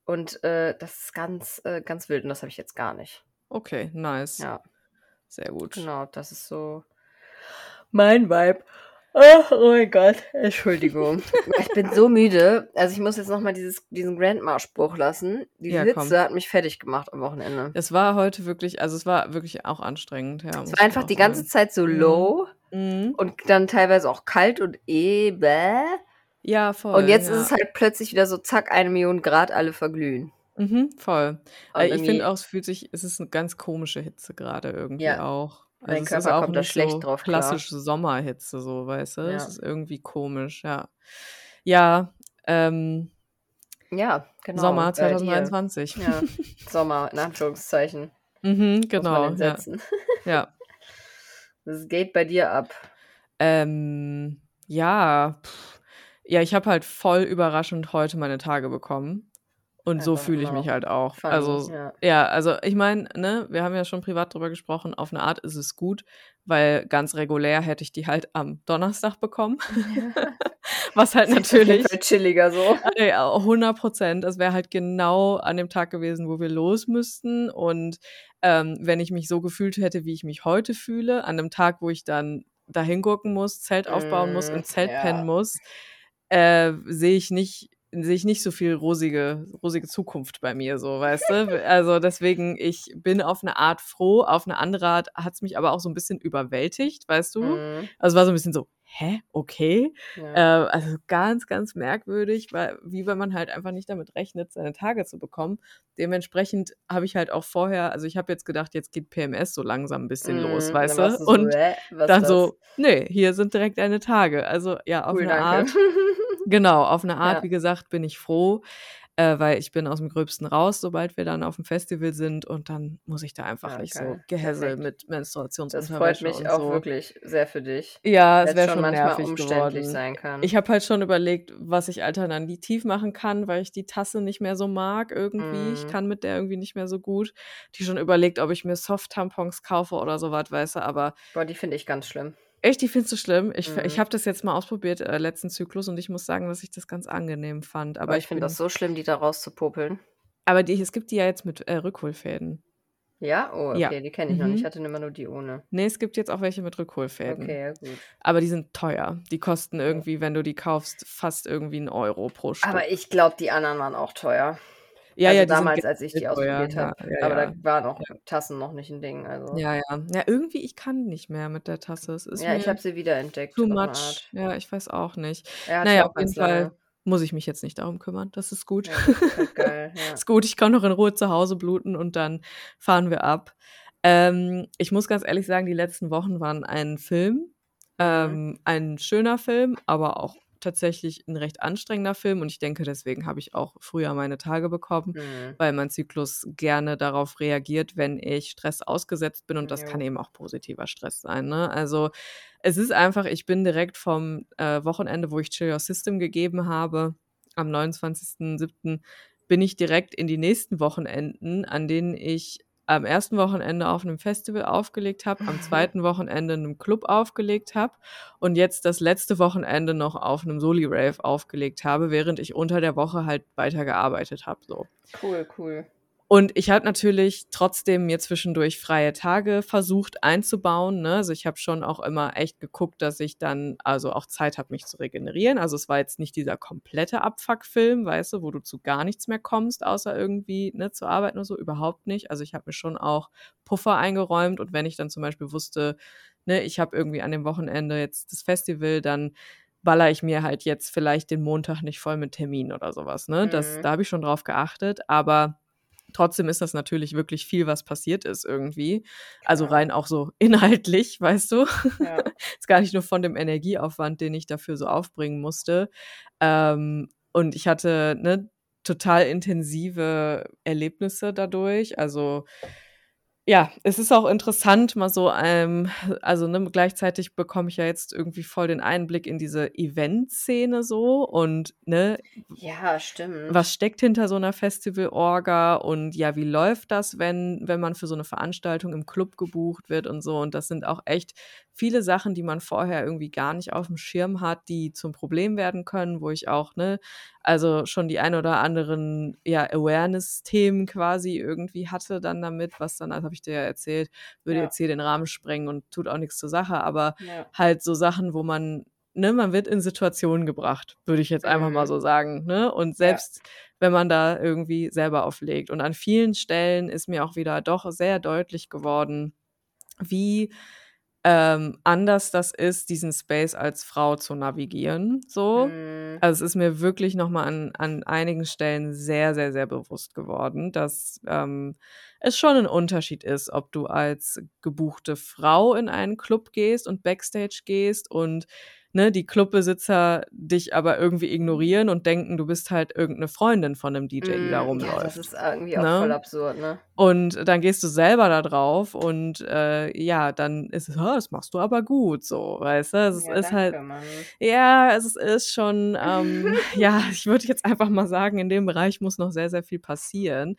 Und äh, das ist ganz, äh, ganz wild und das habe ich jetzt gar nicht. Okay, nice. Ja, Sehr gut. genau, das ist so mein Vibe. Ach, oh mein Gott, Entschuldigung. ich bin so müde. Also ich muss jetzt nochmal diesen Grandma-Spruch lassen. Diese Ja, komm. Hitze hat mich fertig gemacht am Wochenende. Es war heute wirklich, also es war wirklich auch anstrengend, ja. Es war einfach die ganze sagen. Zeit so Mhm. low Mhm. und dann teilweise auch kalt und eh, bäh. Ja, voll. Und jetzt ja. ist es halt plötzlich wieder so, zack, eine Million Grad, alle verglühen. Mhm, voll. Und ich finde auch, es fühlt sich, es ist eine ganz komische Hitze gerade irgendwie Ja. auch. Mein Also ist Körper auch kommt da schlecht so drauf klar. klassisch Sommerhitze, so, weißt du? Ja. ist irgendwie komisch, ja. Ja, ähm, Ja, genau. Sommer und bei dir. 2023. Ja, Sommer, in Anführungszeichen. Mhm, genau, ja. ja. Das geht bei dir ab. Ähm, ja, pff. ja, ich habe halt voll überraschend heute meine Tage bekommen. Und so fühle ich mich noch halt auch. funny, Also, ja. ja, also ich meine, ne, wir haben ja schon privat drüber gesprochen, auf eine Art ist es gut, weil ganz regulär hätte ich die halt am Donnerstag bekommen. Was halt natürlich Fall chilliger so. äh, ja, 100% Das wäre halt genau an dem Tag gewesen, wo wir los müssten. Und ähm, wenn ich mich so gefühlt hätte, wie ich mich heute fühle, an dem Tag, wo ich dann dahin gucken muss, Zelt aufbauen muss, Mm, im Zelt ja. pennen muss, äh, sehe ich nicht sehe ich nicht so viel rosige rosige Zukunft bei mir so, weißt du? Also, deswegen, ich bin auf eine Art froh, auf eine andere Art hat's mich aber auch so ein bisschen überwältigt, weißt du? Mhm. Also, war so ein bisschen so: „Hä? Okay?“ Ja. äh, also ganz, ganz merkwürdig, weil wie wenn man halt einfach nicht damit rechnet, seine Tage zu bekommen. Dementsprechend habe ich halt auch vorher also, ich habe jetzt gedacht, jetzt geht PMS so langsam ein bisschen los, Mhm. weißt Dann du? so: Und „Hä, was dann das?“ so: „Ne, hier sind direkt deine Tage.“ Also, ja, auf Cool, eine danke. Art genau, auf eine Art, Ja. wie gesagt, bin ich froh, äh, weil ich bin aus'm Gröbsten raus, sobald wir dann auf'm Festival sind und dann muss ich da einfach Ja, nicht so geil. Gehässel Perfekt. mit Das freut Menstruationsunterwäsche mich auch so. wirklich sehr für dich, Ja, es wäre schon schon manchmal nervig umständlich geworden. sein kann. Ich habe halt schon überlegt, was ich alternativ machen kann, weil ich die Tasse nicht mehr so mag irgendwie. Ich Mhm. kann mit der irgendwie nicht mehr so gut. Die schon überlegt, ob ich mir Soft-Tampons kaufe oder so was, weißt du, aber Boah, die finde ich ganz schlimm. Echt, die findest du schlimm? Ich f ich Mhm. habe das jetzt mal ausprobiert, äh, letzten Zyklus und ich muss sagen, dass ich das ganz angenehm fand. Aber Boah, ich ich finde das so schlimm, die da rauszupopeln. aber die es gibt die ja jetzt mit, äh, Rückholfäden. Ja? Oh, Ja. okay, die kenne ich noch nicht. Ich Mhm. hatte immer nur die ohne. Ne, es gibt jetzt auch welche mit Rückholfäden. Okay, ja gut. Aber die sind teuer. Die kosten irgendwie, wenn du die kaufst, fast irgendwie 1 Euro pro Stück. Aber ich glaube, die anderen waren auch teuer. Ja, Also, ja, damals, als ich die ausprobiert Ja, habe. ja, Aber ja. da waren auch. Tassen noch nicht 'n Ding, also Ja, ja. Ja, irgendwie ich kann nicht mehr mit der Tasse. Es ist Ja, ich habe sie wiederentdeckt too much. Ja, ich weiß auch nicht. Ja, hatte Na ich ja, auch auf jeden Fall lange. muss ich mich jetzt nicht darum kümmern. Das ist gut. Das ist geil. Ist gut, ich kann noch in Ruhe zu Hause bluten und dann fahren wir ab. Ähm, ich muss ganz ehrlich sagen, die letzten Wochen waren ein Film. Mhm. Ähm, ein schöner Film, aber auch tatsächlich 'n recht anstrengender Film und ich denke, deswegen habe ich auch früher meine Tage bekommen, Mhm. weil mein Zyklus gerne darauf reagiert, wenn ich Stress ausgesetzt bin und das kann Jo. eben auch positiver Stress sein, ne? Also, es ist einfach ich bin direkt vom, äh, Wochenende, wo ich Chill Your System gegeben habe, am 29.07. bin ich direkt in die nächsten Wochenenden, an denen ich am 1. Wochenende auf 'nem Festival aufgelegt habe, am 2. Wochenende in 'nem Club aufgelegt habe und jetzt das letzte Wochenende noch auf 'nem Soli-Rave aufgelegt habe, während ich unter der Woche halt weitergearbeitet habe, so. Cool, cool. Und ich habe natürlich trotzdem mir zwischendurch freie Tage versucht einzubauen, ne? Also, ich habe schon auch immer echt geguckt, dass ich dann also, auch Zeit habe, mich zu regenerieren. Also, es war jetzt nicht dieser komplette Abfuck-Film, weißt du, wo du zu gar nichts mehr kommst, außer irgendwie, ne, zu arbeiten oder so, überhaupt nicht. Also, ich habe mir schon auch Puffer eingeräumt und wenn ich dann zum Beispiel wusste, ne, ich habe irgendwie an dem Wochenende jetzt das Festival, dann ballere ich mir halt jetzt vielleicht den Montag nicht voll mit Terminen oder so was, ne? Das Mhm. da habe ich schon drauf geachtet, aber trotzdem ist das natürlich wirklich viel, was passiert ist irgendwie. Also, Klar. rein auch so inhaltlich, weißt du? Ja. Ist gar nicht nur von dem Energieaufwand, den ich dafür so aufbringen musste. Ähm, und ich hatte, ne, total intensive Erlebnisse dadurch. Also, ja, es ist auch interessant, mal so, ähm also, ne, gleichzeitig bekomme ich ja jetzt irgendwie voll den Einblick in diese Eventszene so und, ne, Ja, stimmt. was steckt hinter so 'ner Festival-Orga und ja, wie läuft das, wenn wenn man für so 'ne Veranstaltung im Club gebucht wird und so. Und das sind auch echt viele Sachen, die man vorher irgendwie gar nicht auf'm Schirm hat, die zum Problem werden können, wo ich auch, ne, also, schon die ein oder anderen, ja, Awareness-Themen quasi irgendwie hatte dann damit, was dann das habe ich dir ja erzählt, würde Ja. jetzt hier den Rahmen sprengen und tut auch nix zur Sache, aber Ja. halt so Sachen, wo man ne, man wird in Situationen gebracht, würde ich jetzt einfach mal Mhm. so sagen, ne? Und Ja. selbst wenn man da irgendwie selber auflegt. Und an vielen Stellen ist mir auch wieder doch sehr deutlich geworden, wie, ähm, anders das ist, diesen Space als Frau zu navigieren, so. Mhm. Also, es ist mir wirklich noch mal an an einigen Stellen sehr, sehr, sehr bewusst geworden, dass, ähm, es schon 'n Unterschied ist, ob du als gebuchte Frau in einen Club gehst und Backstage gehst und ne, die Clubbesitzer dich aber irgendwie ignorieren und denken, du bist halt irgendeine Freundin von einem DJ, die da Mm, rumläuft. Ja, das ist irgendwie auch ne? voll absurd, ne? Und dann gehst du selber da drauf und äh, ja, dann ist es, "Ah, das machst du aber gut, so, weißt du? Es Ja, ist halt, Mann. ja, es ist, ist schon, ähm, ja, ich würde jetzt einfach mal sagen, in dem Bereich muss noch sehr, sehr viel passieren.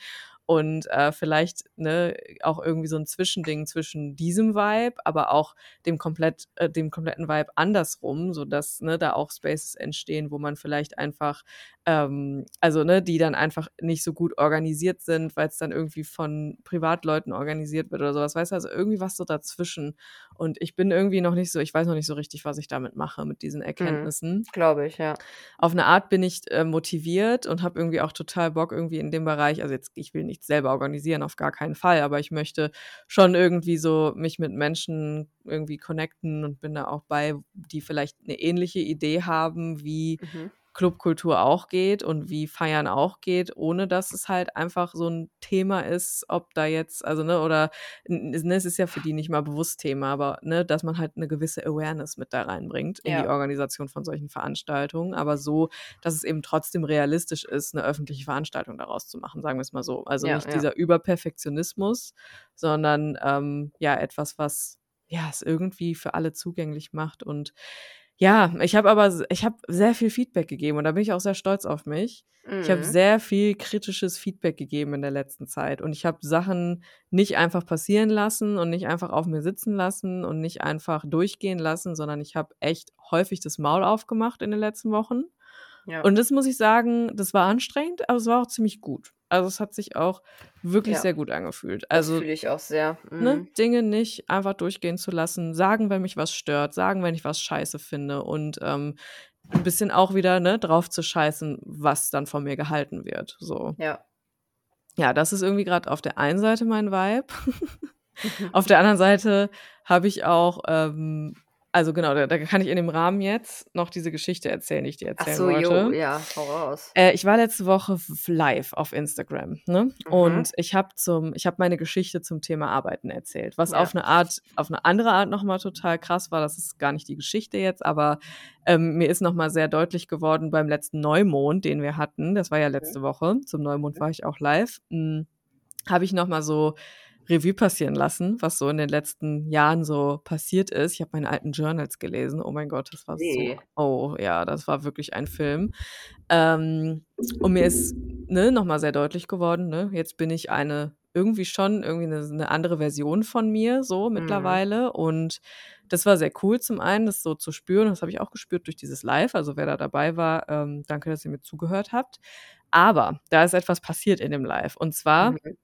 Und äh, vielleicht ne, auch irgendwie so ein Zwischending zwischen diesem Vibe, aber auch dem komplett, äh, dem kompletten Vibe andersrum, sodass ne, da auch Spaces entstehen, wo man vielleicht einfach, ähm, also ne, die dann einfach nicht so gut organisiert sind, weil es dann irgendwie von Privatleuten organisiert wird oder sowas. Weißt du, also irgendwie was so dazwischen. Und ich bin irgendwie noch nicht so, ich weiß noch nicht so richtig, was ich damit mache, mit diesen Erkenntnissen Glaube ich, ja. auf eine Art bin ich äh, motiviert und habe irgendwie auch total Bock irgendwie in dem Bereich, also jetzt, ich will nichts selber organisieren, auf gar keinen Fall, aber ich möchte schon irgendwie so mich mit Menschen irgendwie connecten und bin da auch bei, die vielleicht eine ähnliche Idee haben, wie Mhm. Clubkultur auch geht und wie Feiern auch geht, ohne dass es halt einfach so ein Thema ist, ob da jetzt, also ne, oder ne, es ist ja für die nicht mal bewusst Thema, aber ne, dass man halt eine gewisse Awareness mit da reinbringt in die Ja. Organisation von solchen Veranstaltungen, aber so, dass es eben trotzdem realistisch ist, eine öffentliche Veranstaltung daraus zu machen, sagen wir es mal so. Also Ja, nicht ja. dieser Überperfektionismus, sondern ähm, ja, etwas, was ja es irgendwie für alle zugänglich macht und ja, ich habe aber ich habe sehr viel Feedback gegeben und da bin ich auch sehr stolz auf mich. Ich habe Mhm. sehr viel kritisches Feedback gegeben in der letzten Zeit und ich habe Sachen nicht einfach passieren lassen und nicht einfach auf mir sitzen lassen und nicht einfach durchgehen lassen, sondern ich habe echt häufig das Maul aufgemacht in den letzten Wochen. Ja. Und das muss ich sagen, das war anstrengend, aber es war auch ziemlich gut. Also es hat sich auch wirklich Ja. sehr gut angefühlt. Also fühle ich auch sehr. ne, Mhm. Dinge nicht einfach durchgehen zu lassen, sagen, wenn mich was stört, sagen, wenn ich was scheiße finde und ähm, ein bisschen auch wieder ne, drauf zu scheißen, was dann von mir gehalten wird. So. Ja. Ja, das ist irgendwie gerade auf der einen Seite mein Vibe. auf der anderen Seite habe ich auch, ähm, also genau, da, da kann ich in dem Rahmen jetzt noch diese Geschichte erzählen, die ich dir Ach erzählen so, wollte. jo, ja, hau raus. Äh, ich war letzte Woche live auf Instagram, ne? Mhm. Und ich habe zum, ich habe meine Geschichte zum Thema Arbeiten erzählt, was Ja. auf eine Art, auf eine andere Art nochmal total krass war. Das ist gar nicht die Geschichte jetzt, aber ähm, mir ist nochmal sehr deutlich geworden beim letzten Neumond, den wir hatten. Das war ja letzte Woche. Zum Neumond war ich auch live. Hm, habe ich nochmal so Revue passieren lassen, was so in den letzten Jahren so passiert ist. Ich habe meine alten Journals gelesen. Oh mein Gott, das war Nee. so. Oh ja, das war wirklich ein Film. Ähm, und mir ist ne, nochmal sehr deutlich geworden, ne? Jetzt bin ich eine, irgendwie schon irgendwie eine, eine andere Version von mir, so Mhm. mittlerweile. Und das war sehr cool, zum einen, das so zu spüren. Das habe ich auch gespürt durch dieses Live. Also wer da dabei war, ähm, danke, dass ihr mir zugehört habt. Aber da ist etwas passiert in dem Live. Und zwar, Mhm.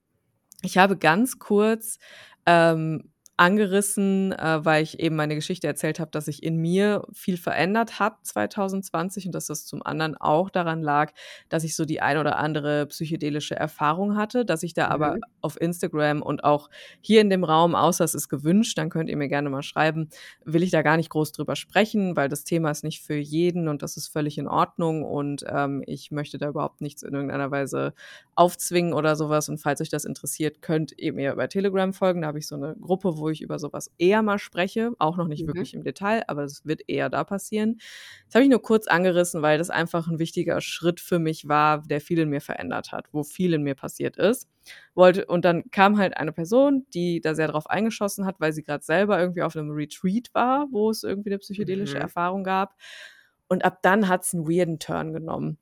Ich habe ganz kurz ähm, angerissen, äh, weil ich eben meine Geschichte erzählt habe, dass sich in mir viel verändert hat 2020 und dass das zum anderen auch daran lag, dass ich so die ein oder andere psychedelische Erfahrung hatte, dass ich da aber Mhm. auf Instagram und auch hier in dem Raum, außer es ist gewünscht, dann könnt ihr mir gerne mal schreiben, will ich da gar nicht groß drüber sprechen, weil das Thema ist nicht für jeden und das ist völlig in Ordnung und ähm, ich möchte da überhaupt nichts in irgendeiner Weise aufzwingen oder sowas. Und falls euch das interessiert, könnt ihr mir über Telegram folgen. Da habe ich so eine Gruppe, wo ich über sowas eher mal spreche. Auch noch nicht Mhm. wirklich im Detail, aber das wird eher da passieren. Das habe ich nur kurz angerissen, weil das einfach ein wichtiger Schritt für mich war, der viel in mir verändert hat, wo viel in mir passiert ist. Wollte, und dann kam halt eine Person, die da sehr drauf eingeschossen hat, weil sie gerade selber irgendwie auf einem Retreat war, wo es irgendwie eine psychedelische Mhm. Erfahrung gab. Und ab dann hat es einen weirden Turn genommen.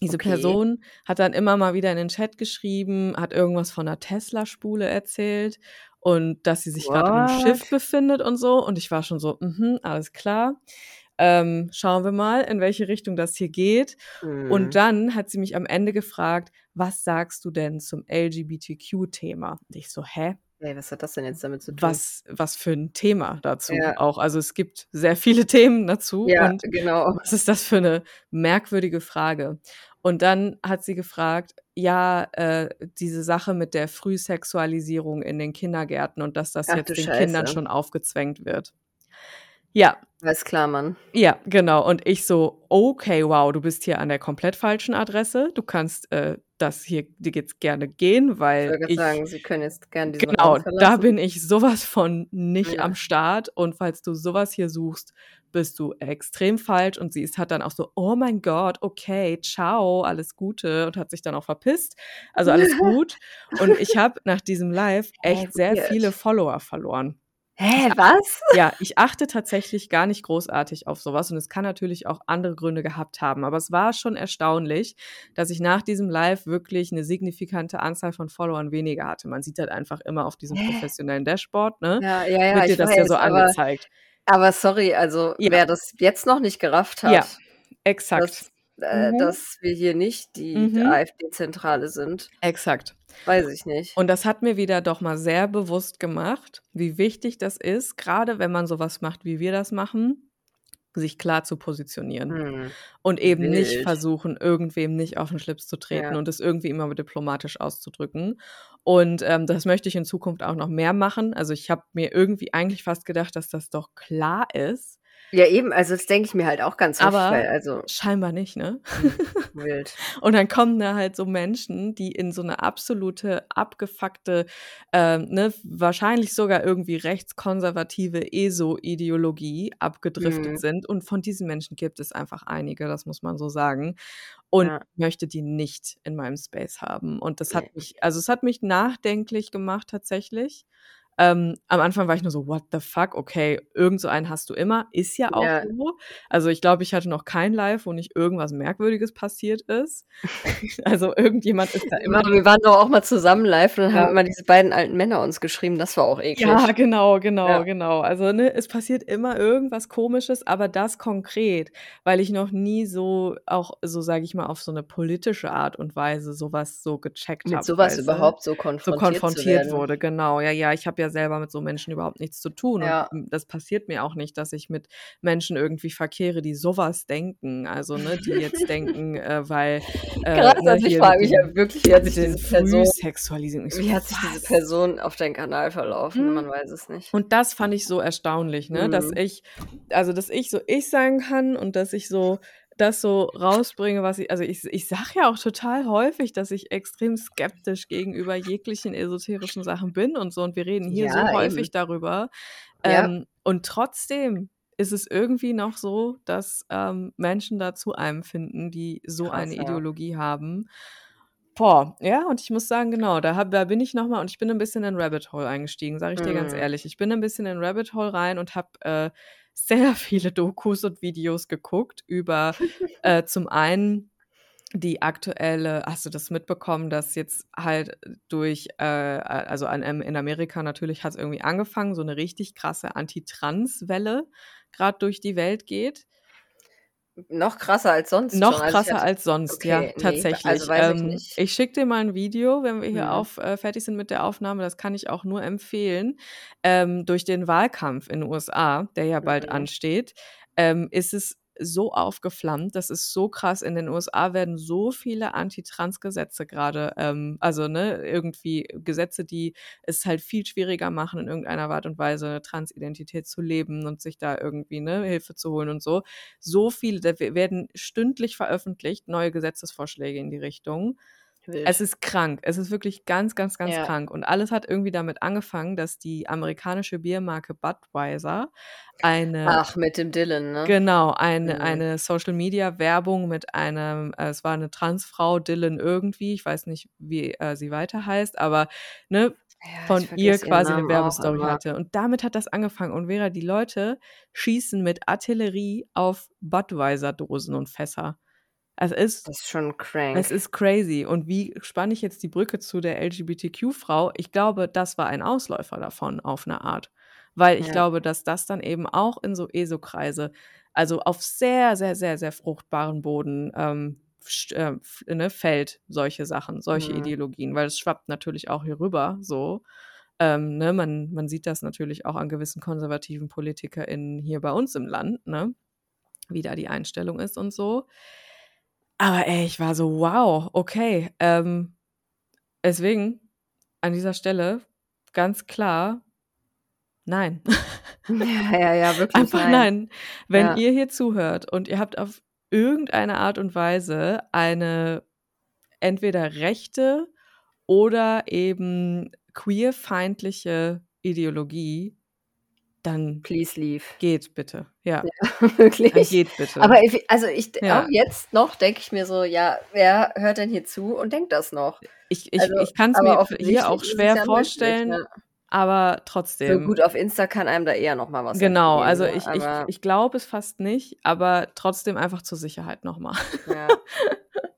Diese Okay. Person hat dann immer mal wieder in den Chat geschrieben, hat irgendwas von einer Tesla-Spule erzählt und dass sie sich gerade einem Schiff befindet und so. Und ich war schon so, mhm, alles klar. Ähm, schauen wir mal, in welche Richtung das hier geht. Mhm. Und dann hat sie mich am Ende gefragt, was sagst du denn zum LGBTQ-Thema? Und ich so, hä? Ey, was hat das denn jetzt damit zu tun? Was, was für ein Thema dazu Ja. auch. Also es gibt sehr viele Themen dazu. Ja, und genau. was ist das für eine merkwürdige Frage? Und dann hat sie gefragt, ja, äh, diese Sache mit der Frühsexualisierung in den Kindergärten und dass das Ach jetzt den Kindern Scheiße. schon aufgezwängt wird. Ja, Alles klar, Mann. Ja, genau. Und ich so: „Okay, wow, du bist hier an der komplett falschen Adresse. Du kannst, äh, das hier dir jetzt gerne gehen, weil ich“ sagen, Sie können jetzt gern diesen Genau, da bin ich so was von nicht Ja. am Start und falls du so was hier suchst, bist du extrem falsch. Und sie ist hat dann auch so: „Oh mein Gott, okay, tschau, alles Gute“ und hat sich dann auch verpisst. Also, alles gut. Und ich habe nach diesem Live echt sehr viele. Follower verloren. Hä, was? ja, ich achte tatsächlich gar nicht großartig auf so was und es kann natürlich auch andere Gründe gehabt haben. Aber es war schon erstaunlich, dass ich nach diesem Live wirklich 'ne signifikante Anzahl von Followern weniger hatte. Man sieht halt einfach immer auf diesem Hä? professionellen Dashboard, ne, Ja, ja, ja, wird dir das ja so weiß, aber angezeigt. aber sorry, also, Ja. wer das jetzt noch nicht gerafft Ja, hat, exakt. dass äh, Mhm. dass wir hier nicht die Mhm. AfD-Zentrale sind, Exakt. weiß ich nicht. Und das hat mir wieder doch mal sehr bewusst gemacht, wie wichtig das ist, grade wenn man so was macht, wie wir das machen, sich klar zu positionieren Mhm. und eben nicht Wild. versuchen, irgendwem nicht auf 'n Schlips zu treten Ja. und das irgendwie immer diplomatisch auszudrücken. Und, ähm, das möchte ich in Zukunft auch noch mehr machen. Also, ich habe mir irgendwie eigentlich fast gedacht, dass das doch klar ist. Ja, eben, also, das denke ich mir halt auch ganz oft, Aber weil also scheinbar nicht, ne? Mhm, wild. Und dann kommen da halt so Menschen, die in so 'ne absolute abgefuckte, ähm, ne, wahrscheinlich sogar irgendwie rechtskonservative ESO-Ideologie abgedriftet Mhm. sind. Und von diesen Menschen gibt es einfach einige, das muss man so sagen. Und Ja. ich möchte die nicht in meinem Space haben. Und das hat mich also, es hat mich nachdenklich gemacht tatsächlich. Ähm, am Anfang war ich nur so: „What the fuck? Okay, irgend so einen hast du immer.“ Ist ja auch Ja. so. Also, ich glaube, ich hatte noch kein Live, wo nicht irgendwas Merkwürdiges passiert ist. Also, irgendjemand ist da immer Wir waren doch auch mal zusammen live und dann Ja. haben immer diese beiden alten Männer uns geschrieben, das war auch eklig. Ja, genau, genau, Ja. genau. Also, ne, es passiert immer irgendwas Komisches, aber das konkret, weil ich noch nie so auch so, sage ich mal, auf so 'ne politische Art und Weise so was so gecheckt Mit habe, so was weißt du? überhaupt so So konfrontiert zu konfrontiert wurde, genau. Ja, ja, ich habe ja selber mit so Menschen überhaupt nichts zu tun und, Ja. hm, das passiert mir auch nicht, dass ich mit Menschen irgendwie verkehre, die so was denken. Also, ne, die jetzt denken, äh, weil, äh, Krass, ne, also, ich frage mich ja wirklich, wie hat sich diese Person so: wie hat sich diese Person auf deinen Kanal verlaufen? Mhm. Man weiß es nicht. Und das fand ich so erstaunlich, ne, dass Mhm. ich also, dass ich so ich sein kann und dass ich so das so rausbringe, was ich also, ich ich sage ja auch total häufig, dass ich extrem skeptisch gegenüber jeglichen esoterischen Sachen bin und so und wir reden hier so Ja, häufig eben. darüber. Ja. Ähm, und trotzdem ist es irgendwie noch so, dass, ähm, Menschen da zu einem finden, die so Krass, eine ja. Ideologie haben. Boah, ja, und ich muss sagen, genau, da habe da bin ich noch mal und ich bin 'n bisschen in Rabbit Hole eingestiegen, sage ich dir ganz Mhm. ehrlich. Ich bin 'n bisschen in Rabbit Hole rein und habe, äh, sehr viele Dokus und Videos geguckt über, äh, zum einen die aktuelle hast du das mitbekommen, dass jetzt halt durch, äh, also, an in Amerika natürlich hat's irgendwie angefangen, so 'ne richtig krasse Anti-Trans-Welle grad durch die Welt geht? Noch krasser als sonst schon. Noch Also, ich krasser hatte als sonst, ja, okay, ne, also, tatsächlich. weiß ich Ähm, nicht. ich schicke dir mal 'n Video, wenn wir hier Mhm. auf äh, fertig sind mit der Aufnahme, das kann ich auch nur empfehlen. Ähm, durch den Wahlkampf in USA, der ja bald Mhm. ansteht, ähm, ist es so aufgeflammt. Das ist so krass. In den USA werden so viele Anti-Trans-Gesetze grade, ähm also, ne, irgendwie Gesetze, die es halt viel schwieriger machen, in irgendeiner Art und Weise 'ne Transidentität zu leben und sich da irgendwie, ne, Hilfe zu holen und so. So viele da we werden stündlich veröffentlicht, neue Gesetzesvorschläge in die Richtung. Es Wild. ist krank. Es ist wirklich ganz, ganz, ganz Ja. krank. Und alles hat irgendwie damit angefangen, dass die amerikanische Biermarke Budweiser eine Ach, mit dem Dylan, ne? genau, eine Mhm. eine Social-Media-Werbung mit einem äh, es war 'ne Transfrau, Dylan irgendwie, ich weiß nicht, wie, äh, sie weiter heißt, aber, ne, Ja, von ihr quasi 'ne auch Werbestory hatte. Und damit hat das angefangen. Und Vera, die Leute schießen mit Artillerie auf Budweiser-Dosen und Fässer. Es ist Das ist schon es crank. ist crazy. Und wie spanne ich jetzt die Brücke zu der LGBTQ-Frau? Ich glaube, das war ein Ausläufer davon auf 'ne Art. Weil ich Ja. glaube, dass das dann eben auch in so ESO-Kreise also, auf sehr, sehr, sehr, sehr fruchtbaren Boden, ähm, äh, ne, fällt, solche Sachen, solche Mhm. Ideologien, weil es schwappt natürlich auch hier rüber so. Ähm, ne, man man sieht das natürlich auch an gewissen konservativen PolitikerInnen hier bei uns im Land, ne, wie da die Einstellung ist und so. Aber ey, ich war so: „Wow, okay.“ Ähm, deswegen an dieser Stelle ganz klar nein. Ja, ja, ja, wirklich Einfach nein. nein. Wenn Ja. ihr hier zuhört und ihr habt auf irgendeine Art und Weise eine entweder rechte oder eben queerfeindliche Ideologie, dann Please leave. geht bitte. Ja, Ja, dann wirklich. geht bitte. Aber ich also ich Ja. auch jetzt noch denke ich mir so: „Ja, wer hört denn hier zu und denkt das noch?“ Ich ich Also, ich kann's aber mir hier auch es schwer ja vorstellen, ja. aber So trotzdem. gut, auf Insta kann einem da eher noch mal was Genau, also ne? ich ich ich glaube es fast nicht, aber trotzdem einfach zur Sicherheit noch mal. Ja.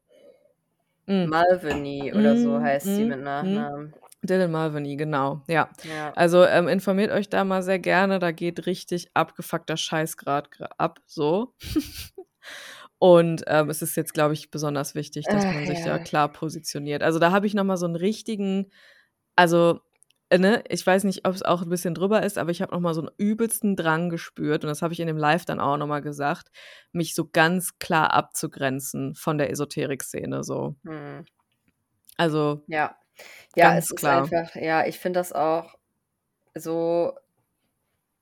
Mhm. Malviny oder so Mhm, heißt sie mhm, mit mhm. Nachnamen. Dylan Mulvaney, genau, ja. Ja. Also, ähm, informiert euch da mal sehr gerne, da geht richtig abgefuckter Scheiß grad gra ab, so. Und, ähm, es ist jetzt, glaube ich, besonders wichtig, dass man sich da klar positioniert. Also, da habe ich noch mal so 'n richtigen also, äh, ne, ich weiß nicht, ob's auch 'n bisschen drüber ist, aber ich habe noch mal so 'n übelsten Drang gespürt und das habe ich in dem Live dann auch noch mal gesagt, mich so ganz klar abzugrenzen von der Esoterik-Szene so. Mhm. Also Ja. Ja, Ganz es ist klar. einfach ja, ich finde das auch so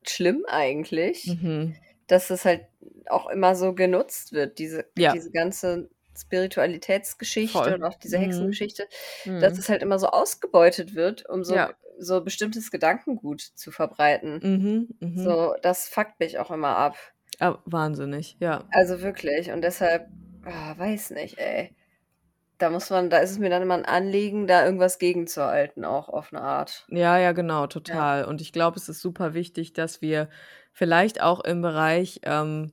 schlimm eigentlich, Mhm. dass es halt auch immer so genutzt wird, diese Ja. diese ganze Spiritualitätsgeschichte Voll. und auch diese Mhm. Hexengeschichte, dass Mhm. es halt immer so ausgebeutet wird, um so Ja. so bestimmtes Gedankengut zu verbreiten. Mhm, mhm. So, das fuckt mich auch immer ab. Ah, wahnsinnig, ja. Also wirklich und deshalb, ah, weiß nicht, ey. Da muss man da ist es mir dann immer 'n Anliegen, da irgendwas gegenzuhalten, auch auf 'ne Art. Ja, ja, genau, Ja. total. Und ich glaube, es ist super wichtig, dass wir vielleicht auch im Bereich, ähm,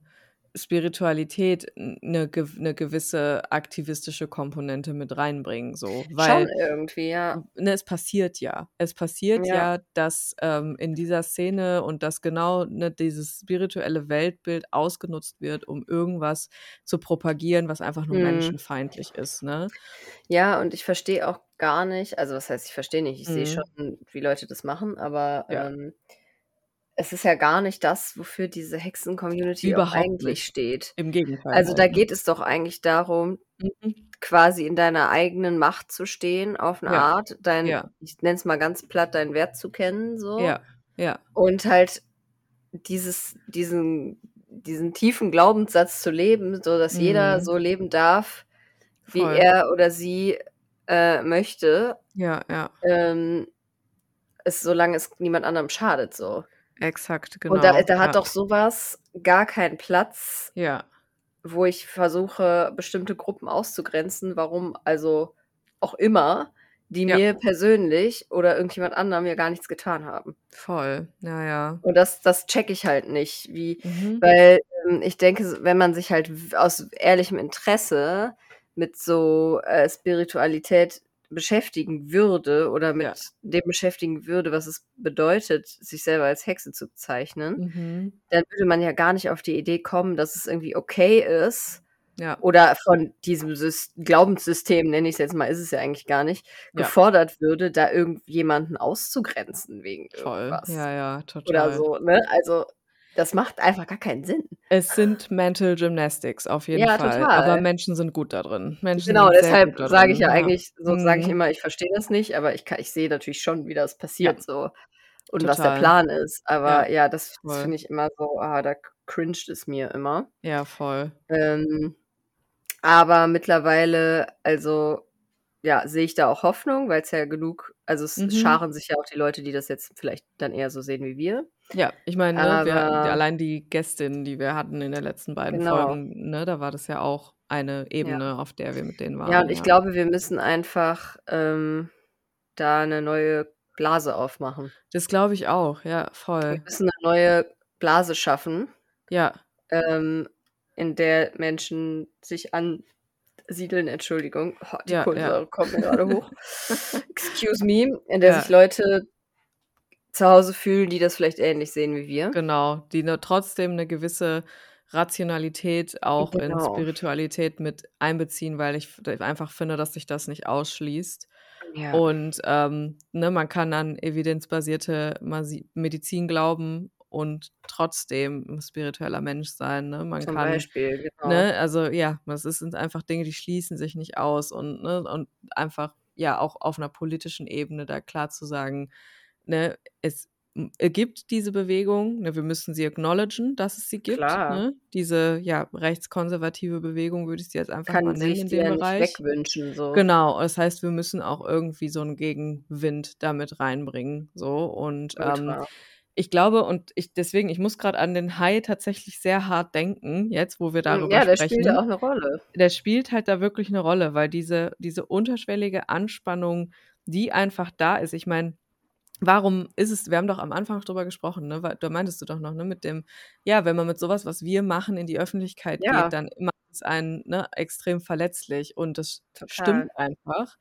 Spiritualität 'n 'ne gew 'ne gewisse aktivistische Komponente mit reinbringen so, Schon weil irgendwie, ja. ne, es passiert ja. Es passiert Ja. ja, dass, ähm, in dieser Szene und dass genau, ne, dieses spirituelle Weltbild ausgenutzt wird, um irgendwas zu propagieren, was einfach nur Mhm. menschenfeindlich ist, ne? Ja, und ich verstehe auch gar nicht also, was heißt, ich verstehe nicht, ich sehe Mhm. schon, wie Leute das machen, aber, Ja. ähm, es ist ja gar nicht das, wofür diese Hexen-Community eigentlich nicht. steht. Im Gegenteil Also, da ne? geht es doch eigentlich darum, Mhm. quasi in deiner eigenen Macht zu stehen auf 'ne Ja. Art, dein Ja. ich nenne es mal ganz platt, deinen Wert zu kennen so Ja, ja. und halt dieses diesen diesen tiefen Glaubenssatz zu leben, so dass jeder Mhm. so leben darf, wie Voll. er oder sie, äh, möchte, Ja, ja. ähm, es solange es niemand anderem schadet so. Exakt, Und da genau, da hat ja. doch so was gar keinen Platz Ja. wo ich versuche, bestimmte Gruppen auszugrenzen, warum also auch immer, die Ja. mir persönlich oder irgendjemand anderem ja gar nichts getan haben. Voll, ja, ja. Und das das checke ich halt nicht, wie Mhm. weil, ähm, ich denke, wenn man sich halt aus ehrlichem Interesse mit so, äh, Spiritualität beschäftigen würde oder mit Ja. dem beschäftigen würde, was es bedeutet, sich selber als Hexe zu bezeichnen, Mhm. dann würde man ja gar nicht auf die Idee kommen, dass es irgendwie okay ist Ja. oder von diesem Sys Glaubenssystem, nenne ich's jetzt mal, ist es ja eigentlich gar nicht, Ja. gefordert würde, da irgendjemanden auszugrenzen wegen Voll, irgendwas. ja, ja, Oder total. so, ne? Also, das macht einfach gar keinen Sinn. Es sind Mental Gymnastics auf jeden Ja, Fall, aber total. Menschen sind gut da drin. Menschen Genau, deshalb sage ich ja ja. eigentlich so sage ich Mhm. immer, ich verstehe das nicht, aber ich ich sehe natürlich schon, wie das Ja. passiert so und was der Total. Plan ist. Aber Ja, ja, das das finde ich immer so ah, da cringed es mir immer. Ja, voll. Ähm, aber mittlerweile, also, ja, sehe ich da auch Hoffnung, weil's ja genug also, es Mhm. scharen sich ja auch die Leute, die das jetzt vielleicht dann eher so sehen wie wir. Ja, ich meine, ne, wir allein die Gästin, die wir hatten in den letzten beiden Genau. Folgen, ne, da war das ja auch eine Ja. Ebene, auf der wir mit denen Ja, waren, und ich ja. glaube, wir müssen einfach, ähm, da 'ne neue Blase aufmachen. Das glaube ich auch, ja, Wir voll. müssen 'ne neue Blase schaffen, Ja. ähm, in der Menschen sich ansiedeln Entschuldigung, oh, die Ja. Kohlensäure kommt mir grade hoch. Excuse me, in der sich. Leute zu Hause fühlen, die das vielleicht ähnlich sehen wie wir. Genau, die ne trotzdem 'ne gewisse Rationalität auch in Genau. Spiritualität mit einbeziehen, weil ich einfach finde, dass sich das nicht ausschließt. Ja. Und, ähm, ne, man kann an evidenzbasierte Medizin glauben und trotzdem 'n spiritueller Mensch sein, ne? Man Zum kann Beispiel, genau. ne, also ja, das ist sind einfach Dinge, die schließen sich nicht aus und ne, und einfach, ja, auch auf 'ner politischen Ebene da klar zu sagen, ne, es gibt, diese Bewegung. Ne, wir müssen sie acknowledgen, dass es sie gibt. Ne? Diese ja, rechtskonservative Bewegung würde ich sie jetzt einfach mal Kann nennen sich in dem ja nicht Bereich. wegwünschen, so. Genau, das heißt, wir müssen auch irgendwie so einen Gegenwind damit reinbringen. So und ähm. Ich glaube, und ich deswegen, ich muss gerade an den Hai tatsächlich sehr hart denken, jetzt, wo wir Hm, darüber Ja, der spielt sprechen auch eine Rolle. der spielt halt da wirklich eine Rolle, weil diese diese unterschwellige Anspannung, die einfach da ist. Ich meine, warum ist es wir haben doch am Anfang drüber gesprochen, ne, weil da meintest du doch noch, ne, mit dem ja, wenn man mit sowas, was wir machen, in die Öffentlichkeit Ja. geht, dann macht es einen, ne, extrem verletzlich und das Total. stimmt einfach.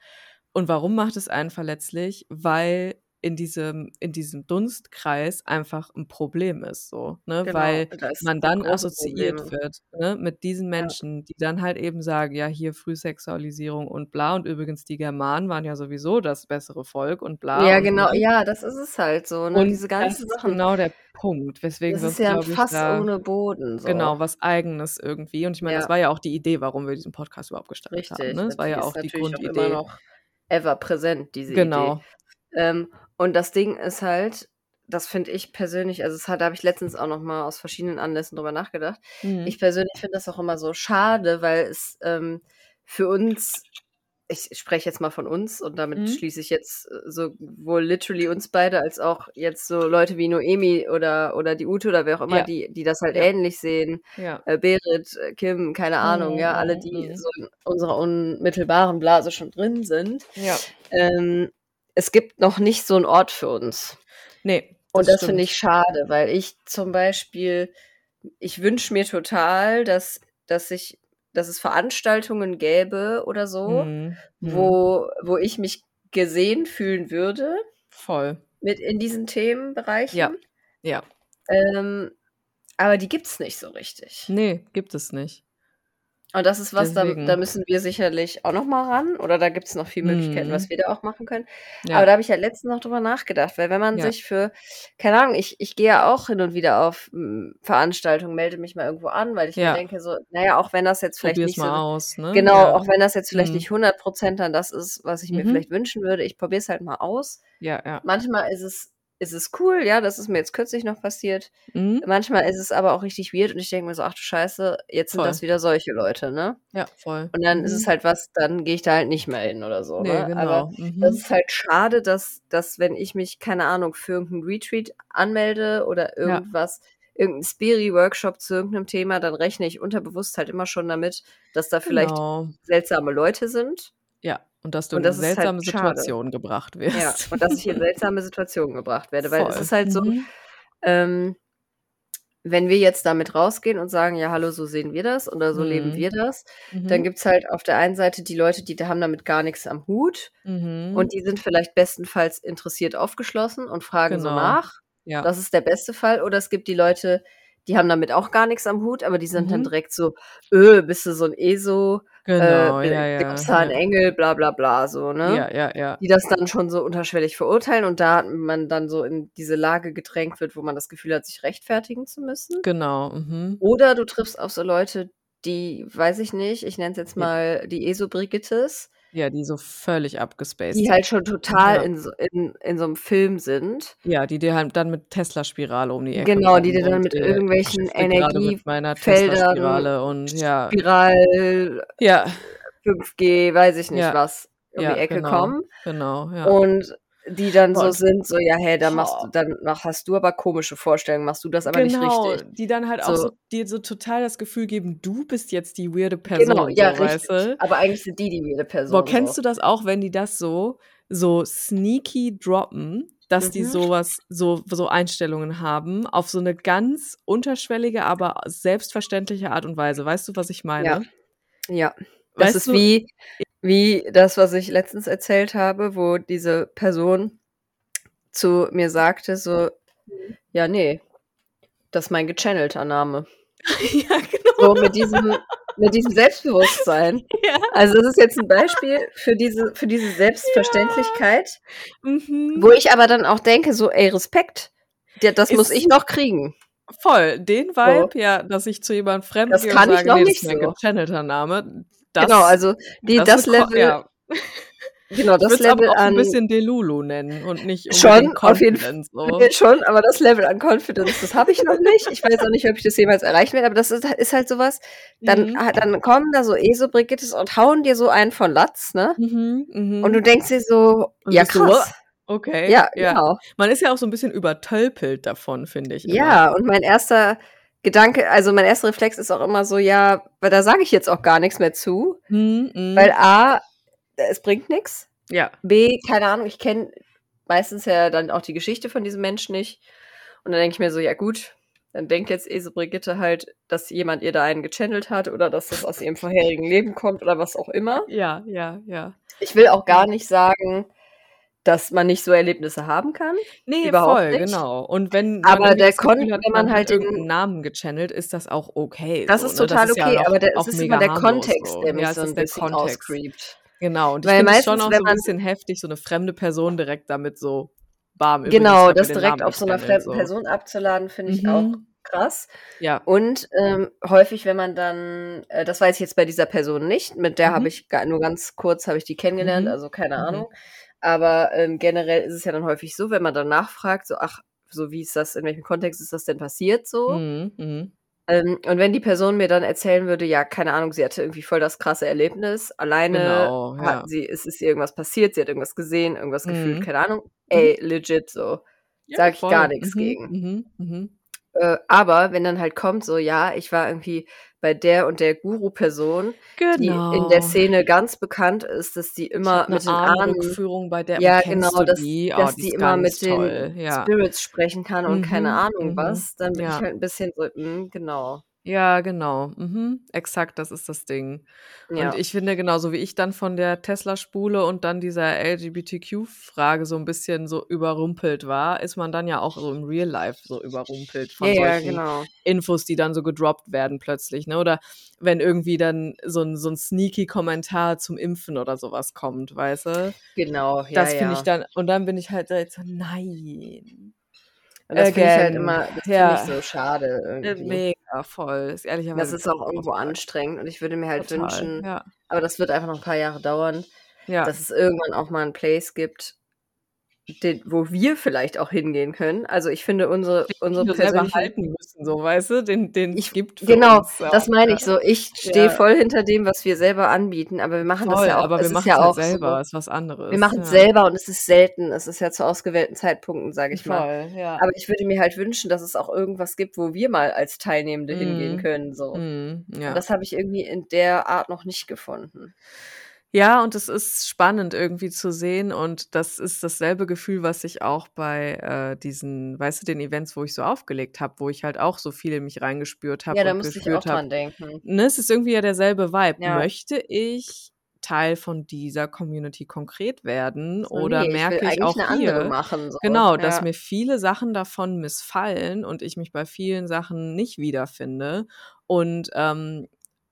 Und warum macht es einen verletzlich? Weil in diesem in diesem Dunstkreis einfach ein Problem ist so, ne, Genau, weil ist man dann assoziiert Probleme. wird, ne, mit diesen Ja. Menschen, die dann halt eben sagen: „Ja, hier Frühsexualisierung und bla und übrigens die Germanen waren ja sowieso das bessere Volk und bla Ja, und genau. ne?“ Ja, das ist es halt so, ne? Und Diese das ganzen ist Sachen. genau der Punkt, weswegen Das ist ja Fass da ohne Boden genau, so. was Eigenes irgendwie. Und ich meine, das Ja. war ja auch die Idee, warum wir diesen Podcast überhaupt gestartet haben, Richtig. ne? Das war ja ist auch die natürlich auch immer Grundidee. noch ever präsent, diese Idee. Genau. Ähm, und das Ding ist halt, das finde ich persönlich also, es hat da habe ich letztens auch noch mal aus verschiedenen Anlässen drüber nachgedacht. Mhm. Ich persönlich finde das auch immer so schade, weil es, ähm, für uns ich spreche jetzt mal von uns und damit Mhm. schließe ich jetzt äh, sowohl literally uns beide als auch jetzt so Leute wie Noemi oder oder die Ute oder wer auch immer, Ja. die die das halt Ja. ähnlich sehen. Ja. Äh, Berit, äh, Kim, keine Ahnung, Mhm, ja, alle, die mhm. so in unserer unmittelbaren Blase schon drin sind. Ja. Ähm, es gibt noch nicht so 'n Ort für uns. Ne, Und das das finde ich schade, weil ich zum Beispiel ich wünsche mir total, dass dass ich dass es Veranstaltungen gäbe oder so, Mhm. Mhm. wo wo ich mich gesehen fühlen würde Voll. mit in diesen Ja. Themenbereichen. Ja. Ähm, aber die gibt's nicht so richtig. Ne, gibt es nicht. Und das ist was, da da müssen wir sicherlich auch noch mal ran oder da gibt's noch viele Möglichkeiten, was Mhm. wir da auch machen können. Aber Ja. da habe ich ja letztens noch drüber nachgedacht, weil wenn man Ja. sich für keine Ahnung, ich ich gehe ja auch hin und wieder auf, hm, Veranstaltungen, melde mich mal irgendwo an, weil ich mir Ja. denke so, na ja, auch wenn das jetzt vielleicht Probier's nicht so mal aus, ne? genau, auch wenn das jetzt vielleicht Mhm. nicht 100 dann das ist, was ich mir Mhm. vielleicht wünschen würde, ich probiere es halt mal aus. Ja, ja. Manchmal ist es ist es cool, ja, das ist mir jetzt kürzlich noch passiert. Mhm. Manchmal ist es aber auch richtig weird und ich denke mir so: „Ach du Scheiße, jetzt sind Voll. das wieder solche Leute“, ne? Ja, voll. Und dann ist es Mhm. halt was dann gehe ich da halt nicht mehr hin oder so, Ne, ne? Aber genau. das Mhm. ist halt schade, dass dass wenn ich mich, keine Ahnung, für irgend 'n Retreat anmelde oder Ja. irgendwas irgend 'n Spiri-Workshop zu irgend 'nem Thema, dann rechne ich unterbewusst halt immer schon damit, dass da vielleicht Genau. seltsame Leute sind. Ja, und dass du Und in das ist halt seltsame schade. Situationen gebracht Ja, wirst. und dass ich in seltsame Situationen gebracht werde, weil es Voll. ist halt so, Mhm. ähm, wenn wir jetzt damit rausgehen und sagen: „Ja, hallo, so sehen wir das oder so leben Mhm. wir das“, dann Mhm. gibt's halt auf der einen Seite die Leute, die haben damit gar nix am Hut Mhm. und die sind vielleicht bestenfalls interessiert aufgeschlossen und fragen so Genau. nach. Ja. Das ist der beste Fall. Oder es gibt die Leute, die haben damit auch gar nix am Hut, aber die sind dann Mhm. direkt so: „Öh, bist du so 'n ESO, Genau, b ja, ja, du an ja. Engel, bla bla bla“, so, ne? Ja, ja, ja. Die das dann schon so unterschwellig verurteilen und da man dann so in diese Lage gedrängt wird, wo man das Gefühl hat, sich rechtfertigen zu müssen. Genau, mhm. Oder du triffst auf so Leute, die, weiß ich nicht, ich nenne es jetzt mal die ESO-Brigittes Ja, die so völlig abgespaced die sind. halt schon total Ja. in so in in so 'nem Film sind. Ja, die dir halt dann mit Tesla-Spirale um die Ecke Genau, die dir dann mit äh, irgendwelchen Energiefeldern, und ja. Spiral Ja. 5G, weiß ich nicht Ja. was, um Ja, die Ecke genau. kommen. Genau, ja. Und die dann Boah, so sind, so: „Ja, hey, dann machst boah. du dann mach hast du aber komische Vorstellungen, machst du das aber nicht Genau, richtig.“ die dann halt auch So. so dir so total das Gefühl geben, du bist jetzt die weirde Genau, Person, ja, so, weißt richtig. du? Aber eigentlich sind die die weirde Boah, Person kennst so. du das auch, wenn die das so so sneaky droppen, dass die Mhm. so was so so Einstellungen haben auf so 'ne ganz unterschwellige, aber selbstverständliche Art und Weise. Weißt du, was ich Ja. meine? Ja. Das Weißt ist du wie wie das, was ich letztens erzählt habe, wo diese Person zu mir sagte so. „Ja, ne, das ist mein gechannelter Name.“ Ja, genau. So mit diesem mit diesem Selbstbewusstsein. Ja. Also, das ist jetzt 'n Beispiel für diese für diese Selbstverständlichkeit, Ja. Mhm. wo ich aber dann auch denke so: „Ey, Respekt, das muss Ist ich noch kriegen.“ Voll, den So. Vibe, ja, dass ich zu jemandem Fremden Das gehe und kann ich sage: noch „Ne, das nicht ist mein so. gechannelter Name.“ Genau, Das also die das das Level ja. Genau, das es aber Level auch ein an bisschen Delulu nennen und nicht Schon, auf jeden Confidence, so. Fall schon, aber das Level an Confidence, das habe ich noch nicht. Ich weiß auch nicht, ob ich das jemals erreichen werde, aber das ist, ist halt sowas. Dann, Mhm. dann kommen da so ESO-Brigittes und hauen dir so einen von Latz, ne? Mhm, mhm. Und du denkst dir so, Und ja krass. Okay, Ja, ja. genau. Man ist ja auch so ein bisschen übertölpelt davon, finde ich immer. Ja, und mein erster Gedanke, also mein erster Reflex ist auch immer so, ja, weil da sage ich jetzt auch gar nichts mehr zu, Mhm, mhm. weil A, es bringt nichts. ja. B, keine Ahnung, ich kenne meistens ja dann auch die Geschichte von diesem Menschen nicht. Und dann denke ich mir so, ja gut, dann denkt jetzt Ese Brigitte halt, dass jemand ihr da einen gechannelt hat oder dass das aus ihrem vorherigen Leben kommt oder was auch immer. Ja, ja, ja. Ich will auch gar nicht sagen, dass man nicht so Erlebnisse haben kann. Nee, Überhaupt voll, nicht. genau. Und wenn Aber der das hat, wenn man halt den- irgendeinen Namen gechannelt, ist das auch okay. Das so, ist ne? total ist ja okay, noch aber der, es auch ist immer der Kontext, so. der mich ja, so ein ist bisschen auscreept. Genau. Und ich finde es schon auch so ein bisschen heftig, so eine fremde Person direkt damit so bam. Genau, das direkt Namen auf so einer fremden Person abzuladen, finde ich Mhm. auch krass. Ja. Und ähm, häufig, wenn man dann, äh, das weiß ich jetzt bei dieser Person nicht, mit der Mhm. habe ich nur ganz kurz habe ich die kennengelernt, Mhm. also keine Mhm. Ahnung. Aber ähm, generell ist es ja dann häufig so, wenn man dann nachfragt, so ach, so wie ist das, in welchem Kontext ist das denn passiert so? Mhm. Mhm. Ähm, und wenn die Person mir dann erzählen würde, ja, keine Ahnung, sie hatte irgendwie voll das krasse Erlebnis, alleine Genau, hat ja. sie, es ist ihr irgendwas passiert, sie hat irgendwas gesehen, irgendwas gefühlt, Mhm. keine Ahnung, ey, legit so. Ja, Sag ich voll. gar nichts Mhm. gegen. Äh, aber wenn dann halt kommt, so, ja, ich war irgendwie bei der und der Guru-Person, die Genau. in der Szene ganz bekannt ist, dass die Ich immer 'ne mit den Ahnen, Ahnenrückführung bei der ja, genau, dass, die? Oh, dass die die immer mit den toll, ja. Spirits sprechen kann und keine Mhm. Ahnung Mhm. was, dann bin ich Ja. halt ein bisschen so, mm, genau. Ja, genau. Mhm. Exakt, das ist das Ding. Und Ja. ich finde, genauso wie ich dann von der Tesla-Spule und dann dieser LGBTQ-Frage so ein bisschen so überrumpelt war, ist man dann ja auch so im Real Life so überrumpelt von Ja, solchen genau. Infos, die dann so gedroppt werden plötzlich, ne? Oder wenn irgendwie dann so ein, so ein sneaky Kommentar zum Impfen oder sowas kommt, weißt du? Genau, ja, Das finde ich ja. dann, und dann bin ich halt so, nein. Und das finde ich halt immer, das finde Ja. ich so schade Äh, irgendwie. Mega voll. Ist Das ehrlicherweise ist auch irgendwo anstrengend und ich würde mir halt Total. wünschen, Ja. aber das wird einfach noch ein paar Jahre dauern, Ja. dass es irgendwann auch mal einen Place gibt, den, wo wir vielleicht auch hingehen können. Also ich finde unsere, Den unsere selber halten müssen, so, weißt du? Den, den Ich, gibt genau, uns das meine ja. ich so. Ich stehe Ja. voll hinter dem, was wir selber anbieten, aber wir machen das Voll, ja auch. aber wir machen ja es halt auch selber, so. ist was anderes. Wir machen es ja. selber und es ist selten. Es ist ja zu ausgewählten Zeitpunkten, sage ich mal. Voll, ja. Aber ich würde mir halt wünschen, dass es auch irgendwas gibt, wo wir mal als Teilnehmende hingehen Mhm. können. So. Und ja. das habe ich irgendwie in der Art noch nicht gefunden. Ja, und es ist spannend irgendwie zu sehen und das ist dasselbe Gefühl, was ich auch bei äh, diesen, weißt du, den Events, wo ich so aufgelegt habe, wo ich halt auch so viel in mich reingespürt habe Ja, da musste ich auch habe. dran denken. Ne, es ist irgendwie ja derselbe Vibe. Ja. Möchte ich Teil von dieser Community konkret werden So, oder nee, ich will merke ich auch eine andere hier, machen. So. genau, dass Ja. mir viele Sachen davon missfallen und ich mich bei vielen Sachen nicht wiederfinde. Und ähm,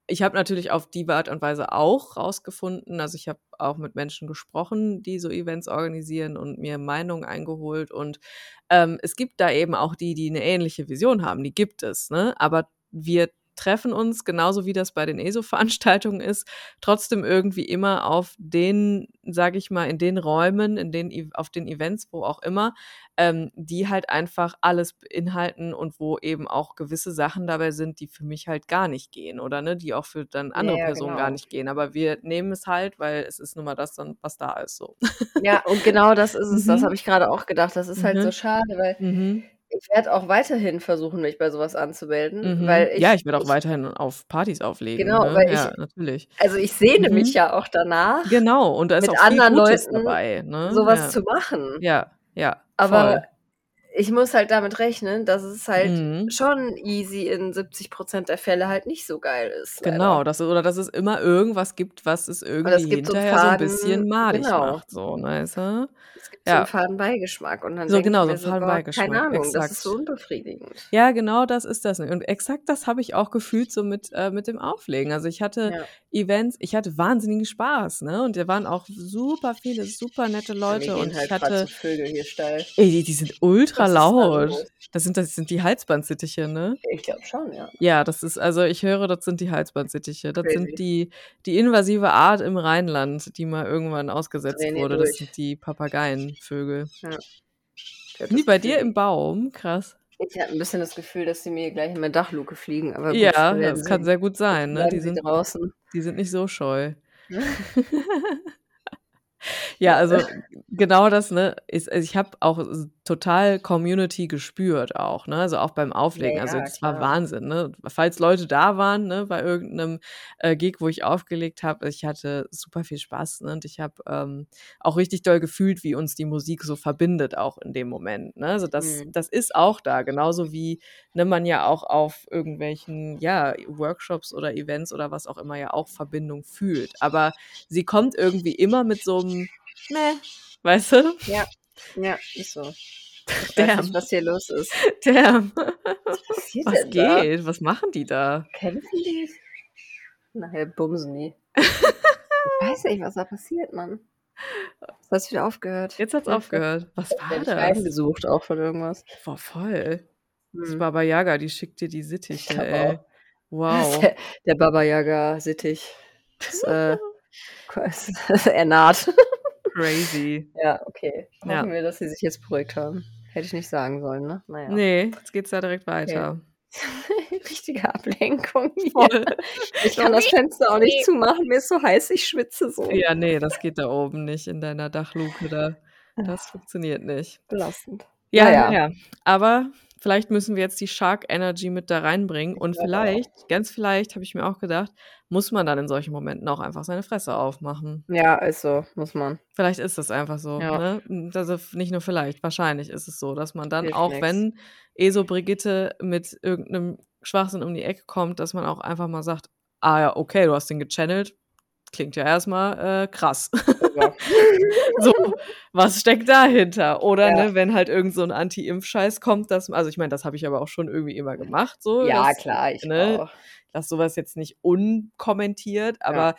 ich habe natürlich auf die Art und Weise auch rausgefunden, also ich habe auch mit Menschen gesprochen, die so Events organisieren und mir Meinungen eingeholt. Und ähm, es gibt da eben auch die, die eine ähnliche Vision haben, die gibt es, ne? Aber wir treffen uns, genauso wie das bei den ESO-Veranstaltungen ist, trotzdem irgendwie immer auf den, sage ich mal, in den Räumen, in den, E- auf den Events, wo auch immer, ähm, die halt einfach alles beinhalten und wo eben auch gewisse Sachen dabei sind, die für mich halt gar nicht gehen oder ne, die auch für dann andere ja, Personen gar genau. nicht gehen. Aber wir nehmen es halt, weil es ist nun mal das dann, was da ist. So. Ja, und genau das ist es. Das Mhm. habe ich gerade auch gedacht. Das ist halt so Mhm. schade, weil Mhm. Ich werde auch weiterhin versuchen, mich bei sowas anzumelden, Mhm. weil ich, ja, ich werde auch ich weiterhin auf Partys auflegen. genau, Ne? weil ich, Ja, natürlich. also ich sehne Mhm. mich ja auch danach, Genau, und da ist mit auch anderen Leuten dabei. Ne? sowas Ja. zu machen. ja, ja, Aber voll. Ich muss halt damit rechnen, dass es halt Mhm. schon easy in 70% der Fälle halt nicht so geil ist, Genau, dass, oder dass es immer irgendwas gibt, was es irgendwie gibt so einen hinterher so ein bisschen faden, madig genau, macht. So, weißt du? es gibt so einen Ja, faden Beigeschmack und dann so genau, so mir ein so, boah, keine Fadenbeigeschmack, Ahnung, das ist exakt. so unbefriedigend. Ja, genau das ist das. Und exakt das habe ich auch gefühlt so mit, äh, mit dem Auflegen. Also ich hatte Ja, Events, ich hatte wahnsinnigen Spaß, ne? Und da waren auch super viele, super nette Leute gehen und halt ich hatte, Vögel hier steil. ey, die, die sind ultra ultra da laut. Das sind das sind die Halsbandsittiche, ne? Ich glaube schon, ja. Ja, das ist also ich höre, das sind die Halsbandsittiche. Das Crazy. sind die die invasive Art im Rheinland, die mal irgendwann ausgesetzt hier wurde. Das sind die Papageienvögel. Ja. Das bei dir im Baum? Krass. Ich habe ein bisschen das Gefühl, dass sie mir gleich in meine Dachluke fliegen, aber gut, Ja, das kann sehr gut sein, ne? Die sind draußen. die sind nicht so scheu. Ja, also genau das, ne, ist also ich habe auch total Community gespürt auch, ne? Also auch beim Ja, Auflegen. Also ja, das war klar. Wahnsinn, ne? Falls Leute da waren, ne, bei irgend 'nem, äh, Gig, wo ich aufgelegt habe, ich hatte super viel Spaß, ne? Und ich habe, ähm, auch richtig doll gefühlt, wie uns die Musik so verbindet auch in dem Moment, ne? Also das Mhm. das ist auch da, genauso wie, ne, man ja auch auf irgendwelchen, ja, Workshops oder Events oder was auch immer ja auch Verbindung fühlt. Aber sie kommt irgendwie immer mit so „Meh“, weißt du? Ja, ja, ist so. Ich weiß nicht, Damn. was hier los ist. Damn. Was passiert Was denn da? geht? Was machen die da? Kämpfen die? Nachher bumsen die. Ich weiß nicht, was da passiert, Mann. Es hat wieder aufgehört. Jetzt hat's aufgehört. Was vielleicht war werde ich das? heimgesucht auch von irgendwas. Boah, voll. Das Mhm. Baba Yaga, die schickt dir die Ich Sittiche, ey. auch. Das Wow. der der Baba Yaga Sittich ist, äh, ist ernarrt. Crazy. Ja, okay. Ja. Hoffen wir, dass sie sich jetzt beruhigt haben. Hätte ich nicht sagen sollen, ne? Na ja. Ne, jetzt geht's da direkt weiter. Richtige Ablenkung hier. Ich kann das Fenster auch nicht zumachen, mir ist so heiß, ich schwitze so. Ja, ne, das geht da oben nicht in deiner Dachluke da. Das funktioniert nicht. Belastend. Ja, Na ja, ja. ja. Aber vielleicht müssen wir jetzt die Shark Energy mit da reinbringen und vielleicht, ganz vielleicht, habe ich mir auch gedacht, muss man dann in solchen Momenten auch einfach seine Fresse aufmachen. Ja, ist so, muss man. Vielleicht ist das einfach so, Ja. ne? Also, nicht nur vielleicht, wahrscheinlich ist es so, dass man dann Hilft auch, nix. wenn ESO Brigitte mit irgend 'nem Schwachsinn um die Ecke kommt, dass man auch einfach mal sagt: „Ah ja, okay, du hast den gechannelt. Klingt ja erst mal, äh, krass.“ Super. So, was steckt dahinter? Oder, Ja. ne, wenn halt irgend so 'n Anti-Impf-Scheiß kommt, dass also, ich meine, das habe ich aber auch schon irgendwie immer gemacht so, Ja, dass klar, ich ne, auch. lasse so was jetzt nicht unkommentiert, Ja. aber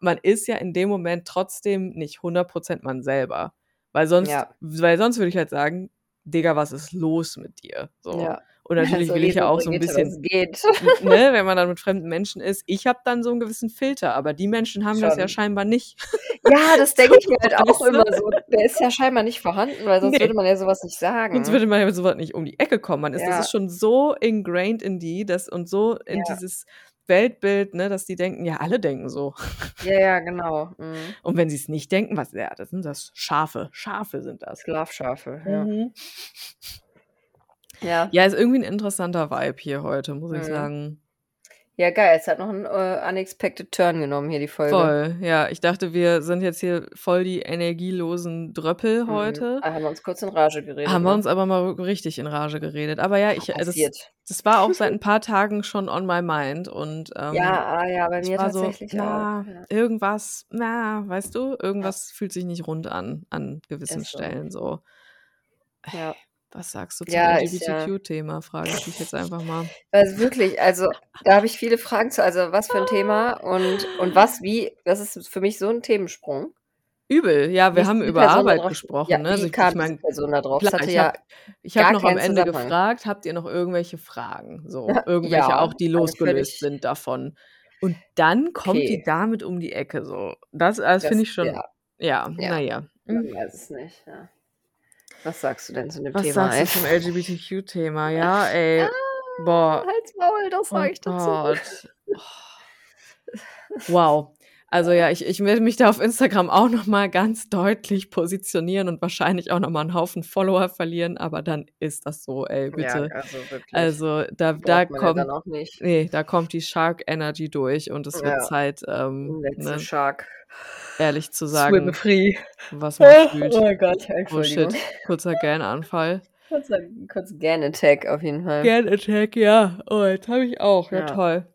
man ist ja in dem Moment trotzdem nicht 100% man selber. Weil sonst Ja. weil sonst würde ich halt sagen: „Digga, was ist los mit dir?“ So. Ja. Und natürlich Also, will ich ja auch so 'n Brigitte, bisschen geht? ne, wenn man dann mit fremden Menschen ist ich habe dann so 'n gewissen Filter, aber die Menschen haben das ja Schon. scheinbar nicht. Ja, das denke ich mir halt auch immer so. Der ist ja scheinbar nicht vorhanden, weil sonst Ne. würde man ja so was nicht Sonst sagen. würde man ja mit so was nicht um die Ecke kommen. Man ist das Ja. ist schon so ingrained in die, das und so in Ja. dieses Weltbild, ne, dass die denken ja, alle denken so. Ja, ja, genau. Mhm. Und wenn sie's nicht denken, was ja, das sind das Schafe. Schafe sind das. Schlafschafe, ja. Mhm. Ja. Ja, ist irgendwie 'n interessanter Vibe hier heute, muss ich Mhm. sagen. Ja, geil. Es hat noch 'n, äh, unexpected Turn genommen hier, die Folge. Voll, ja. Ich dachte, wir sind jetzt hier voll die energielosen Dröppel Mhm. heute. Da haben wir uns kurz in Rage geredet, Haben wir ne? uns aber mal richtig in Rage geredet. Aber ja, ich äh, das das war auch seit 'n paar Tagen schon on my mind und, ähm, Ja, ah, ja, bei ich mir war so: tatsächlich auch, „Na, ja. irgendwas na, weißt du, irgendwas fühlt sich nicht rund an, an gewissen Ist so. Stellen so.“ Ja. Was sagst du zum Ja, ist ja LGBTQ-Thema, frage ich dich jetzt einfach mal. Also, wirklich, also, da habe ich viele Fragen zu. Also, was für 'n Thema und und was wie das ist für mich so 'n Themensprung. Übel, ja, wir haben über Person Arbeit drauf gesprochen, ja, ne? Also, ich kam ich meine Person da drauf? Klar, hatte ich ja habe habe gar noch am Ende gefragt: „Habt ihr noch irgendwelche Fragen?“ So, irgendwelche Ja, auch, die eine losgelöst sind davon. Und dann kommt die Okay. damit um die Ecke so. Das das Das finde ich schon ja. ja, Ja. na ja. Weiß es nicht, ja. Was sagst du denn zu dem Was Thema, sagst du zum LGBTQ-Thema? Ja, ey, boah. Halt's Maul, das Oh sage ich dazu. Gott. Wow. Also, ja, ich ich werde mich da auf Instagram auch noch mal ganz deutlich positionieren und wahrscheinlich auch noch mal 'n Haufen Follower verlieren, aber dann ist das so, ey, Ja, bitte. also, wirklich. Also, da da Braucht ja kommt auch nicht. ne, da kommt die Shark Energy durch und es wird Ja. Zeit, ähm, ne, shark ehrlich zu swim sagen, free. was man fühlt. Oh Gott, Oh shit, kurzer Gan-Anfall. Kurzer kurz Gan-Attack auf jeden Fall. Gan-Attack, ja. Oh, jetzt habe ich auch. Ja, Ja. toll.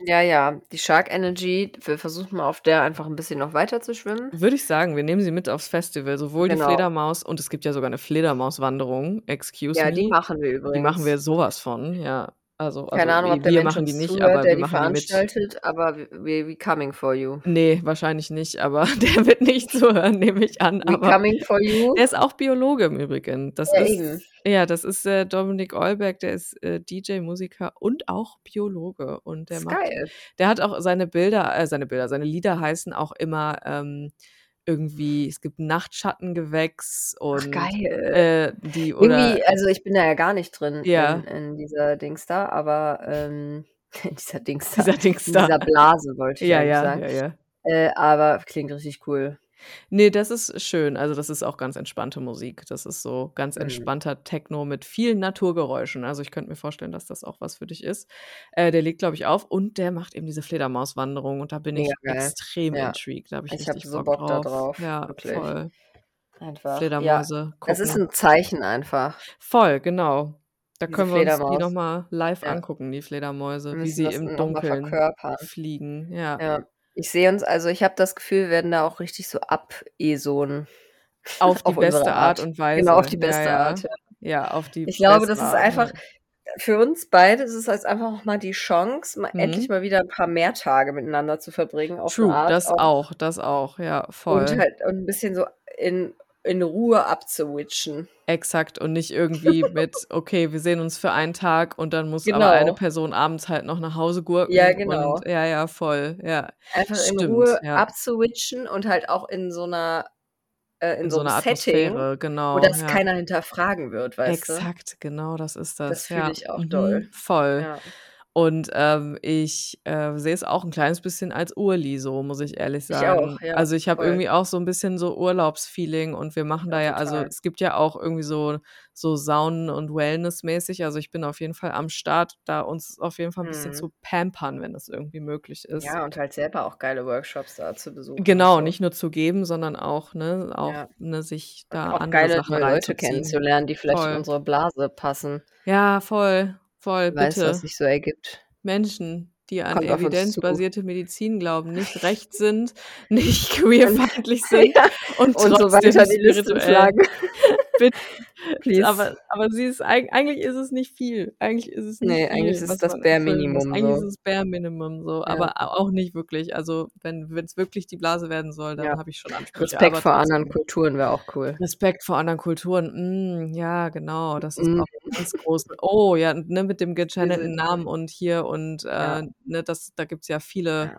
Ja, ja, die Shark Energy, wir versuchen mal auf der einfach 'n bisschen noch weiter zu schwimmen. Würde ich sagen, wir nehmen sie mit aufs Festival, sowohl die Genau. Fledermaus und es gibt ja sogar 'ne Fledermauswanderung, excuse Ja, me. die machen wir Die machen wir übrigens. so was von, ja. Also Keine also, Ahnung, ob wi der wir Mensch machen die nicht, zuhört, aber der wir die machen die mit. veranstaltet, aber w we we coming for you. Ne, wahrscheinlich nicht, aber der wird nicht zuhören, nehme ich an, We aber coming for you. der ist auch Biologe im Übrigen. Das Ja, ist eben. ja, das ist, äh, Dominik Eulberg, der ist, äh, DJ, Musiker und auch Biologe und der Ist macht geil. der hat auch seine Bilder äh, seine Bilder, seine Lieder heißen auch immer, ähm, irgendwie es gibt Nachtschattengewächs Ach und, geil. äh, die oder Irgendwie also, ich bin da ja gar nicht drin Ja. in in dieser Dings da, aber, ähm in dieser Dings da, Dieser Dings in da. dieser Blase, wollte ich Ja, ja, sagen. ja, ja. Äh, aber klingt richtig cool. Ne, das ist schön. Also, das ist auch ganz entspannte Musik. Das ist so ganz Mhm. entspannter Techno mit vielen Naturgeräuschen. Also, ich könnte mir vorstellen, dass das auch was für dich ist. Äh, der legt, glaube ich, auf und der macht eben diese Fledermauswanderung und da bin ich geil. extrem Ja. intrigued. Da habe ich Ich habe richtig so Bock Bock da drauf. drauf, Ja, wirklich. voll. Einfach, ja. Fledermäuse Das ist gucken. 'n Zeichen einfach. Voll, genau. Da Diese können wir uns die Fledermaus. noch mal live Ja. angucken, die Fledermäuse, wie sie im Dunkeln fliegen. Ja. Ja. Ich sehe uns also, ich habe das Gefühl, wir werden da auch richtig so abesonen Auf die auf beste Art Art. und Weise. Genau, auf die Ja, beste ja. Art, ja. Ja, auf die Ich glaube, das ist einfach ja. für uns beide ist es jetzt einfach noch mal die Chance, mal endlich Mhm. mal wieder 'n paar mehr Tage miteinander zu verbringen auf True, Art das auch. das auch, ja, Und voll. halt und 'n bisschen so in in Ruhe abzuwitchen. Exakt und nicht irgendwie mit: „Okay, wir sehen uns für einen Tag und dann muss aber eine Genau. Person abends halt noch nach Hause Ja, gurken“ genau. und ja, ja, voll, ja. Einfach in Stimmt, Ruhe ja. abzuwitchen und halt auch in so 'ner äh, in In so so 'nem 'ner Setting, Atmosphäre, wo genau, das ja. keiner hinterfragen wird, weißt du? Exakt, genau das ist Das das, fühle ja. ich auch Mhm, doll. voll. Ja. Und, ähm, ich, äh, sehe es auch 'n kleines bisschen als Urli so, muss ich ehrlich Ich sagen. auch, ja, Also, ich habe irgendwie auch so 'n bisschen so Urlaubsfeeling und wir machen Ja, da ja also, total. es gibt ja auch irgendwie so so Saunen und Wellness-mäßig. Also, ich bin auf jeden Fall am Start, da uns auf jeden Fall 'n bisschen Mhm. zu pampern, wenn das irgendwie möglich ist. Ja, und halt selber auch geile Workshops da zu besuchen Genau, so. nicht nur zu geben, sondern auch, ne auch, Ja. ne, sich da auch andere geile Sachen Leute kennenzulernen, die vielleicht in Voll. unsere Blase passen. Ja, voll, voll, weiß, was bitte. sich so ergibt. Menschen, die an Kommt evidenzbasierte Medizin glauben, nicht rechts sind, nicht queerfeindlich sind Ja, und und so trotzdem weiter die Liste schlagen. Bitte. Please. Aber aber sie ist eig eigentlich ist es nicht viel. Eigentlich ist es nicht Ne, viel, eigentlich ist es das Bare. Minimum Eigentlich ist so. es Bare Minimum so, Ja. aber auch nicht wirklich. Also, wenn wenn's wirklich die Blase werden soll, dann Ja. habe ich schon Ansprüche, Respekt vor anderen. Kulturen wäre auch cool. Respekt vor anderen Kulturen, hm, ja, genau, das ist Mhm. auch ganz großen oh ja, ne, mit dem gechannelten Namen und hier und, äh, ne, das da gibt's ja viele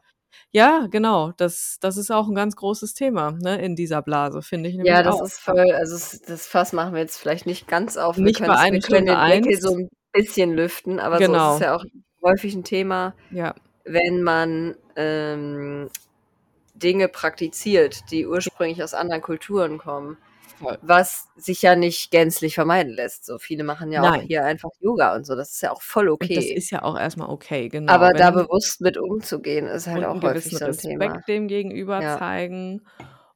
Ja. genau, das das ist auch 'n ganz großes Thema, ne, in dieser Blase, finde ich Ja, nämlich das auch, ist voll also, das Fass machen wir jetzt vielleicht nicht ganz auf. Wir Nicht bei können's wir eine können Stunde den Deckel so 1. 'n bisschen lüften, aber so ist es Genau. ja auch häufig 'n Thema, Ja. wenn man, ähm, Dinge praktiziert, die ursprünglich aus anderen Kulturen kommen, Voll. was sich ja nicht gänzlich vermeiden lässt. So viele machen ja auch Nein. hier einfach Yoga und so, das ist ja auch voll Und das okay. ist ja auch erst mal okay, genau. Aber da bewusst mit umzugehen, ist halt auch häufig so 'n Thema. Respekt dem gegenüber Ja. zeigen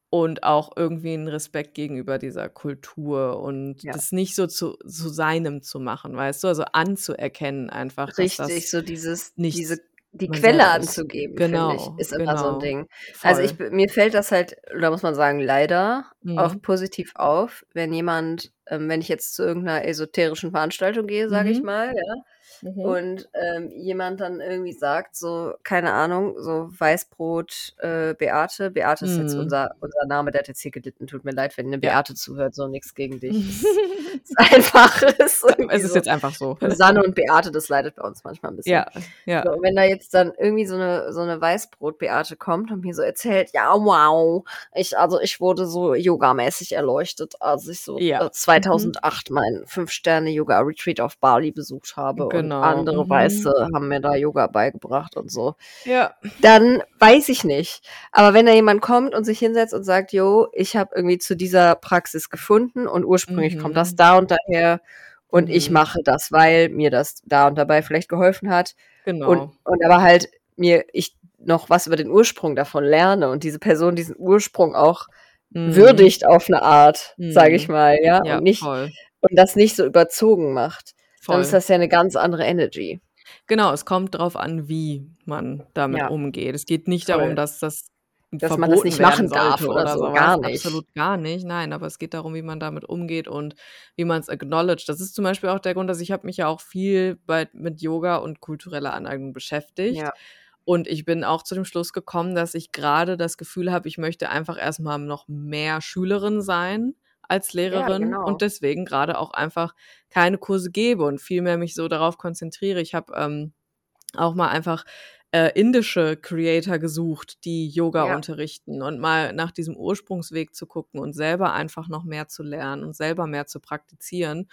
und auch irgendwie 'n Respekt gegenüber dieser Kultur und Ja. das nicht so zu zu seinem zu machen, weißt du? Also, anzuerkennen einfach, Richtig, so dieses nichts diese die man Quelle anzugeben, finde ich, Genau, ist immer so 'n genau. Ding. Also, ich Voll. b mir fällt das halt oder muss man sagen, leider auch Mhm. positiv auf, wenn jemand ähm, wenn ich jetzt zu irgend 'ner esoterischen Veranstaltung gehe, sage ich Mhm. mal, ja, Mhm. und, ähm, jemand dann irgendwie sagt, so, keine Ahnung, so Weißbrot, äh, Beate. Beate ist jetzt Mhm. unser unser Name, der hat jetzt hier gelitten. Tut mir leid, wenn 'ne Ja. Beate zuhört, so nix gegen dich. Es ist einfach ist Es ist so. jetzt einfach so. Susanne und Beate, das leidet bei uns manchmal 'n bisschen. Ja, ja. So, und wenn da jetzt dann irgendwie so 'ne so 'ne Weißbrot-Beate kommt und mir so erzählt: „Ja, wow, ich also, ich wurde so yogamäßig erleuchtet, als ich so, Ja. äh, Mhm. 2008 meinen 5-Sterne-Yoga-Retreat auf Bali besucht habe und Genau, andere mhm. Weiße haben mir da Yoga beigebracht und so.“ Ja. Dann weiß ich nicht. Aber wenn da jemand kommt und sich hinsetzt und sagt: „Jo, ich habe irgendwie zu dieser Praxis gefunden und ursprünglich kommt das Mhm. da und daher und ich Mhm. mache das, weil mir das da und dabei vielleicht geholfen hat.“ Und Genau. und aber halt mir ich noch was über den Ursprung davon lerne und diese Person diesen Ursprung auch Mhm. würdigt auf 'ne Art, sage ich Mhm. mal, ja, Ja, und nicht voll. und das nicht so überzogen macht, dann ist Voll. das ja 'ne ganz andere Energy. Genau, es kommt drauf an, wie man damit Ja. umgeht. Es geht nicht darum, Voll. dass das dass man das nicht machen darf oder, oder so, gar nicht. Absolut gar nicht. Nein, aber es geht darum, wie man damit umgeht und wie man es acknowledged. Das ist zum Beispiel auch der Grund, dass ich habe mich ja auch viel bei, mit Yoga und kultureller Aneignung beschäftigt. Ja. Und ich bin auch zu dem Schluss gekommen, dass ich gerade das Gefühl habe, ich möchte einfach erstmal noch mehr Schülerin sein als Lehrerin ja, genau. und deswegen gerade auch einfach keine Kurse gebe und vielmehr mich so darauf konzentriere. Ich habe ähm, auch mal einfach äh, indische Creator gesucht, die Yoga ja. unterrichten und mal nach diesem Ursprungsweg zu gucken und selber einfach noch mehr zu lernen und selber mehr zu praktizieren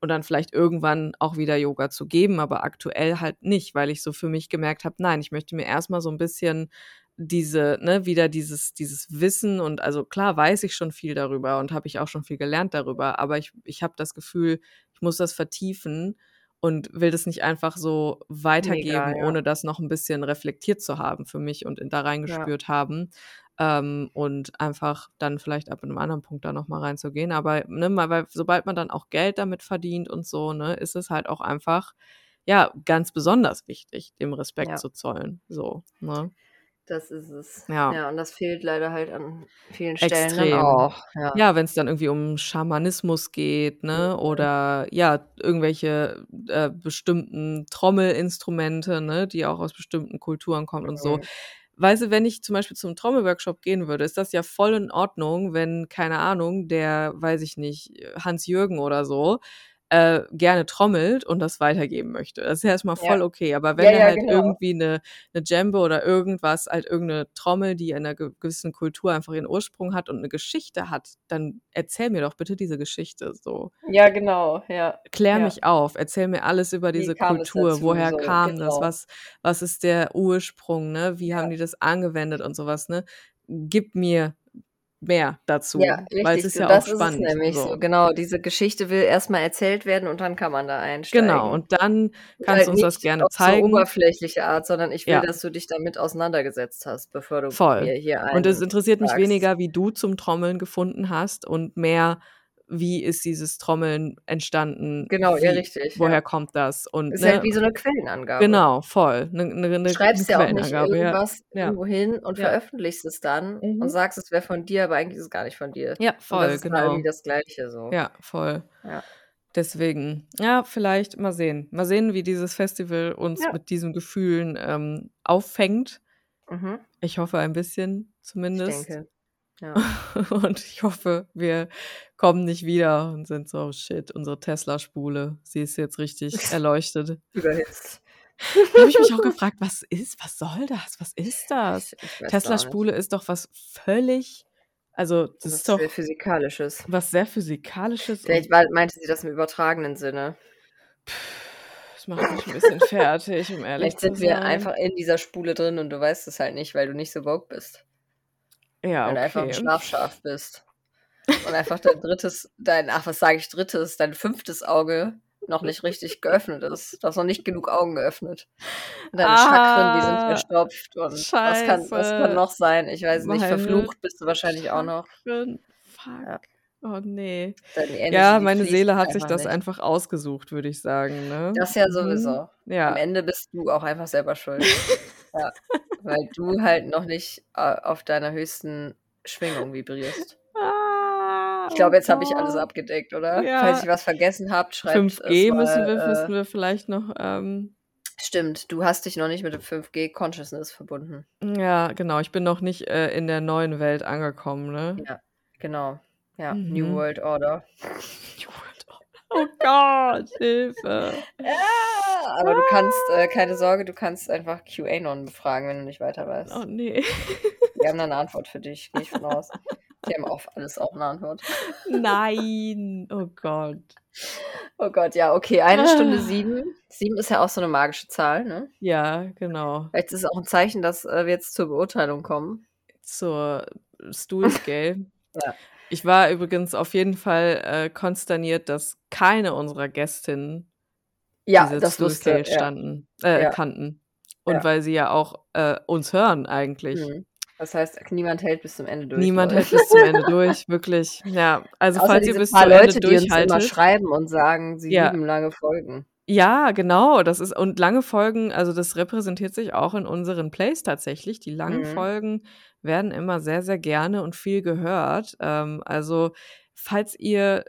und dann vielleicht irgendwann auch wieder Yoga zu geben, aber aktuell halt nicht, weil ich so für mich gemerkt habe, nein, ich möchte mir erstmal so ein bisschen diese, ne, wieder dieses, dieses Wissen und also klar weiß ich schon viel darüber und habe ich auch schon viel gelernt darüber, aber ich, ich habe das Gefühl, ich muss das vertiefen und will das nicht einfach so weitergeben, Mega, ja. ohne das noch ein bisschen reflektiert zu haben für mich und in, da reingespürt ja. haben. Ähm, und einfach dann vielleicht ab einem anderen Punkt da nochmal reinzugehen. Aber ne, weil sobald man dann auch Geld damit verdient und so, ne, ist es halt auch einfach, ja, ganz besonders wichtig, dem Respekt ja. zu zollen. So, ne? Das ist es. Ja. Ja, und das fehlt leider halt an vielen Stellen Extrem. auch. Ja, ja wenn es dann irgendwie um Schamanismus geht, ne? Oder ja, irgendwelche äh, bestimmten Trommelinstrumente, ne, die auch aus bestimmten Kulturen kommen mhm. und so. Mhm. Weißt du, wenn ich zum Beispiel zum Trommelworkshop gehen würde, ist das ja voll in Ordnung, wenn, keine Ahnung, der, weiß ich nicht, Hans-Jürgen oder so, äh, gerne trommelt und das weitergeben möchte. Das ist ja erstmal voll ja. okay. Aber wenn ja, er halt genau. irgendwie eine, eine Djembe oder irgendwas, halt irgendeine Trommel, die in einer gewissen Kultur einfach ihren Ursprung hat und eine Geschichte hat, dann erzähl mir doch bitte diese Geschichte so. Ja, genau, ja. Klär mich auf, erzähl mir alles über diese Kultur, dazu, woher so, kam genau. das, was, was ist der Ursprung, ne? Wie haben die das angewendet und sowas, ne? Gib mir mehr dazu. Ja, weil es ist ja das auch spannend. Ist nämlich so. so. Genau, diese Geschichte will erstmal erzählt werden und dann kann man da einsteigen. Genau, und dann kannst du uns das gerne zeigen. Nicht oberflächliche Art, sondern ich will, ja. dass du dich damit auseinandergesetzt hast, bevor du Voll. mir hier ein Und es interessiert sagst. mich weniger, wie du zum Trommeln gefunden hast und mehr, wie ist dieses Trommeln entstanden? Genau, wie, ja, richtig. Woher ja. kommt das? Und, ist ne, halt wie so eine Quellenangabe. Genau, voll. Ne, ne, ne, du schreibst ja auch nicht irgendwas ja. irgendwo hin und ja. veröffentlichst es dann mhm. und sagst, es wäre von dir, aber eigentlich ist es gar nicht von dir. Ja, voll, das ist genau. irgendwie das Gleiche so. Ja, voll. Ja. Deswegen, ja, vielleicht mal sehen. Mal sehen, wie dieses Festival uns mit diesen Gefühlen ähm, auffängt. Mhm. Ich hoffe ein bisschen zumindest. Ich denke. Ja. Und ich hoffe, wir kommen nicht wieder und sind so, oh shit, unsere Tesla-Spule, sie ist jetzt richtig erleuchtet. Überhitzt. Da habe ich mich auch gefragt, was ist, was soll das? Was ist das? Tesla-Spule ist doch was völlig, also das, das ist doch sehr physikalisches. Was sehr physikalisches. Vielleicht meinte sie das im übertragenen Sinne. Das macht mich ein bisschen fertig, um ehrlich Vielleicht zu sein. Vielleicht sind wir einfach in dieser Spule drin und du weißt es halt nicht, weil du nicht so woke bist. Ja, Wenn du einfach ein Schlafschaf bist. Und einfach dein drittes, dein, ach, was sage ich drittes, dein fünftes Auge noch nicht richtig geöffnet ist. Du hast noch nicht genug Augen geöffnet. Und deine ah, Chakren, die sind verstopft. Und was kann, was kann noch sein? Ich weiß nicht. Verflucht bist du wahrscheinlich auch noch. Fuck. Ja. Oh nee. Ja, meine Seele hat sich das nicht. einfach ausgesucht, würde ich sagen. Ne? Das ja sowieso. Mhm. Ja. Am Ende bist du auch einfach selber schuld. ja. Weil du halt noch nicht äh, auf deiner höchsten Schwingung vibrierst. Ah, ich glaube, jetzt oh habe ich alles abgedeckt, oder? Ja. Falls ich was vergessen habt, schreibt 5G mal, müssen, wir, äh, müssen wir vielleicht noch. Ähm, Stimmt, du hast dich noch nicht mit dem 5G Consciousness verbunden. Ja, genau. Ich bin noch nicht äh, in der neuen Welt angekommen, ne? Ja, genau. Ja, mhm. New World Order. New World Order. Oh Gott, Hilfe. Ja, aber ah. du kannst, äh, keine Sorge, du kannst einfach QAnon befragen, wenn du nicht weiter weißt. Oh nee. Die haben da eine Antwort für dich, gehe ich von aus. Die haben auf alles auch eine Antwort. Nein, oh Gott. Oh Gott, ja, okay, eine Stunde sieben. Sieben ist ja auch so eine magische Zahl, ne? Ja, genau. Vielleicht ist es auch ein Zeichen, dass äh, wir jetzt zur Beurteilung kommen. Zur Stuhl Scale. ja. Ich war übrigens auf jeden Fall äh, konsterniert, dass keine unserer Gästinnen ja, diese das wusste, standen, äh, ja. kannten. Und ja. weil sie ja auch äh, uns hören eigentlich. Mhm. Das heißt, niemand hält bis zum Ende durch. Niemand oder? hält bis zum Ende durch, wirklich. Ja, also Außer falls ihr bis zum Leute, Ende durchhaltet. Die uns immer schreiben und sagen, sie ja. lieben lange Folgen. Ja, genau, das ist und lange Folgen also, das repräsentiert sich auch in unseren Plays tatsächlich. Die langen Mhm. Folgen werden immer sehr, sehr gerne und viel gehört. Ähm, also, falls ihr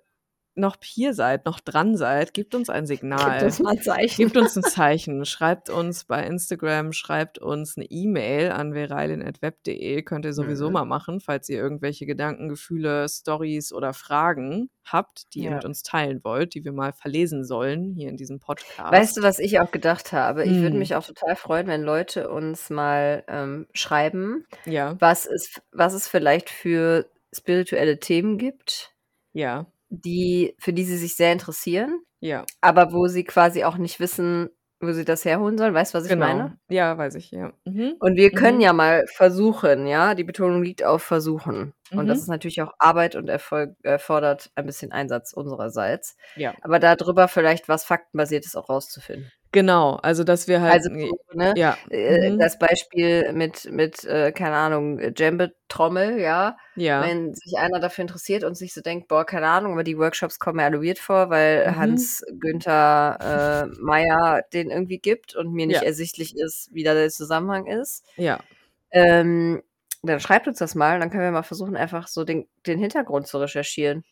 noch hier seid, noch dran seid, gebt uns ein Signal. Gebt uns mal 'n Zeichen. Gebt uns 'n Zeichen. Schreibt uns bei Instagram, schreibt uns 'ne E-Mail an vereilin@web.de. Könnt ihr sowieso Mhm. mal machen, falls ihr irgendwelche Gedanken, Gefühle, Storys oder Fragen habt, die ihr Ja. mit uns teilen wollt, die wir mal verlesen sollen hier in diesem Podcast. Weißt du, was ich auch gedacht habe? Ich würde Mhm. mich auch total freuen, wenn Leute uns mal, ähm, schreiben, Ja. was es was es vielleicht für spirituelle Themen gibt Ja. Die für die sie sich sehr interessieren, Ja. aber wo sie quasi auch nicht wissen, wo sie das herholen sollen. Weißt du, was ich Genau. meine? Ja, weiß ich, ja. Mhm. Und wir können Mhm. ja mal versuchen, ja? Die Betonung liegt auf versuchen. Und das Mhm. ist natürlich auch Arbeit und Erfolg erfordert ein bisschen Einsatz unsererseits. Ja. Aber da drüber vielleicht was Faktenbasiertes auch rauszufinden. Genau, also, dass wir halt Also, ne so, ja. äh, Mhm. das Beispiel mit mit, äh, keine Ahnung, Djembe-Trommel, ja? Ja. Wenn sich einer dafür interessiert und sich so denkt: „Boah, keine Ahnung, aber die Workshops kommen mir alle weird vor, weil Mhm. Hans-Günther, äh, Meyer den irgendwie gibt und mir nicht Ja. ersichtlich ist, wie da der Zusammenhang ist.“ Ja. Ähm, dann schreibt uns das mal, dann können wir mal versuchen, einfach so den den Hintergrund zu recherchieren.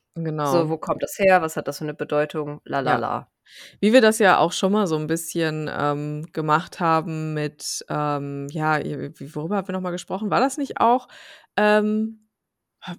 So, Genau. wo kommt das her? Was hat das für 'ne Bedeutung? La la Ja. la. Wie wir das ja auch schon mal so 'n bisschen, ähm, gemacht haben mit, ähm, ja, worüber haben wir noch mal gesprochen? War das nicht auch, ähm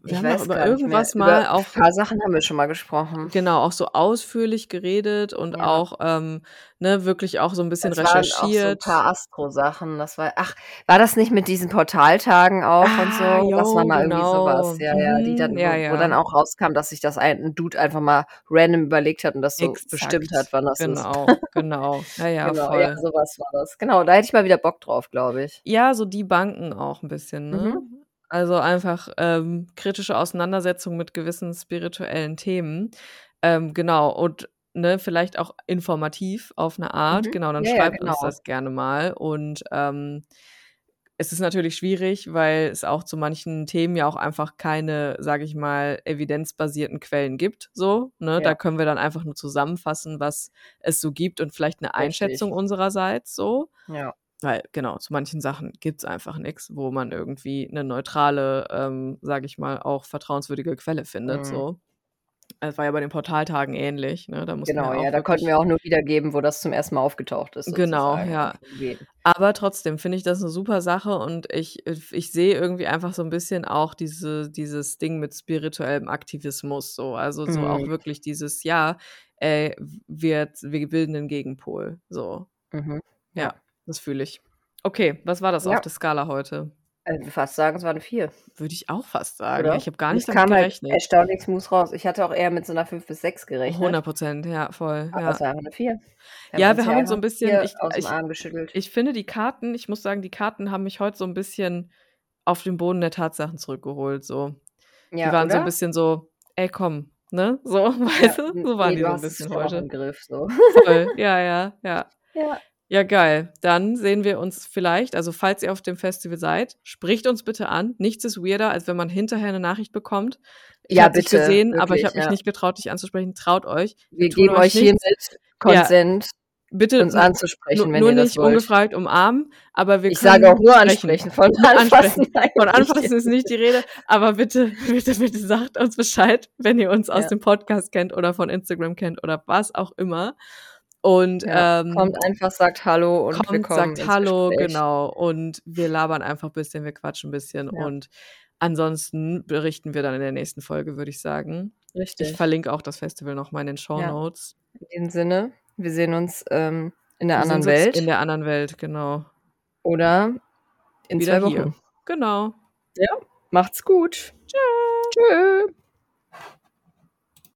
wir Ich haben doch weiß über irgendwas Über mal auch paar Sachen haben wir schon mal gesprochen. genau, auch so ausführlich geredet und Ja. auch, ähm, ne, wirklich auch so 'n bisschen Das waren auch so 'n recherchiert. paar Astro-Sachen. Das war ach, war das nicht mit diesen Portaltagen auch und so? Ah, Das war jo, mal irgendwie genau. was. Ja, ja, die dann Ja, wo wo dann ja. auch rauskam, dass sich das ein 'n Dude einfach mal random überlegt hat und das so bestimmt hat, Exakt. wann das ist. Genau, genau. Ja, ja, Genau, ja, voll. so was war das. Genau, da hätte ich mal wieder Bock drauf, glaube ich. Ja, so die Banken auch 'n bisschen, ne? Mhm. Also, einfach, ähm, kritische Auseinandersetzung mit gewissen spirituellen Themen. Ähm, genau und, ne, vielleicht auch informativ auf 'ne Art. Mhm. Genau, dann ja, schreibt uns genau. das gerne mal und, ähm, es ist natürlich schwierig, weil es auch zu manchen Themen ja auch einfach keine, sage ich mal, evidenzbasierten Quellen gibt so, ne? Da Ja. können wir dann einfach nur zusammenfassen, was es so gibt und vielleicht 'ne Einschätzung Richtig. unsererseits so. Ja. Weil genau, zu manchen Sachen gibt's einfach nix, wo man irgendwie 'ne neutrale, ähm, sage ich mal, auch vertrauenswürdige Quelle findet Mhm. so. Es war ja bei den Portaltagen ähnlich, ne? Da Genau, ja, auch da konnten wir auch nur wiedergeben, wo das zum 1. Mal aufgetaucht ist Genau, sozusagen. ja. Aber trotzdem finde ich das 'ne super Sache und ich ich sehe irgendwie einfach so 'n bisschen auch diese dieses Ding mit spirituellem Aktivismus so. Also, so auch Mhm. wirklich dieses, ja, ey, wir wir bilden 'nen Gegenpol, so. Mhm. Ja, Ja. Das fühle ich. Okay, was war das auf Ja. der Skala heute? Würde fast sagen, es war 'ne 4. Würde ich auch fast sagen. Oder? Ich habe gar nicht es damit kam halt gerechnet. erstaunlich smooth raus. Ich hatte auch eher mit so 'ner 5 bis 6 gerechnet. 100% ja, voll, Aber ja. es war einfach 'ne 4. Ja, wir haben uns so 'n bisschen ich aus'm ich Arm geschüttelt. ich finde die Karten ich muss sagen, die Karten haben mich heute so 'n bisschen auf den Boden der Tatsachen zurückgeholt so. Die Ja, waren so 'n oder? bisschen so: „Ey, komm“, ne? So, Ja, weißt du? n So waren ne, die du so 'n hast es bisschen heute. im Griff so. Voll, ja, ja, ja. Ja. Ja, geil. Dann sehen wir uns vielleicht also, falls ihr auf dem Festival seid, spricht uns bitte an. Nichts ist weirder, als wenn man hinterher 'ne Nachricht bekommt: „Ich Ja, dich bitte, gesehen, aber ich wirklich, habe mich ja. nicht getraut, dich anzusprechen.“ Traut euch. Wir tun geben euch hiermit Ja. Consent, Bitte uns anzusprechen, wenn nur ihr das nicht wollt. ungefragt umarmen, aber wir Ich können sage auch nur sprechen. ansprechen, von anfassen. Von anfassen ist nicht die Rede, aber bitte, bitte, bitte sagt uns Bescheid, wenn ihr uns aus Ja. dem Podcast kennt oder von Instagram kennt oder was auch immer. Und, Ja, ähm kommt einfach, sagt „Hallo“ und wir kommt, kommen sagt „Hallo“, Gespräch. genau. Und wir labern einfach bisschen, wir quatschen 'n bisschen Ja. und ansonsten berichten wir dann in der nächsten Folge, würde ich sagen. Ich Richtig. verlinke auch das Festival noch mal in den Ja. Shownotes. In dem Sinne, wir sehen uns, ähm, in der Wir anderen Welt. in der anderen Welt, genau. Oder in Wieder 2 hier. Wochen. Genau. Ja, macht's gut. Tschö. Tschö.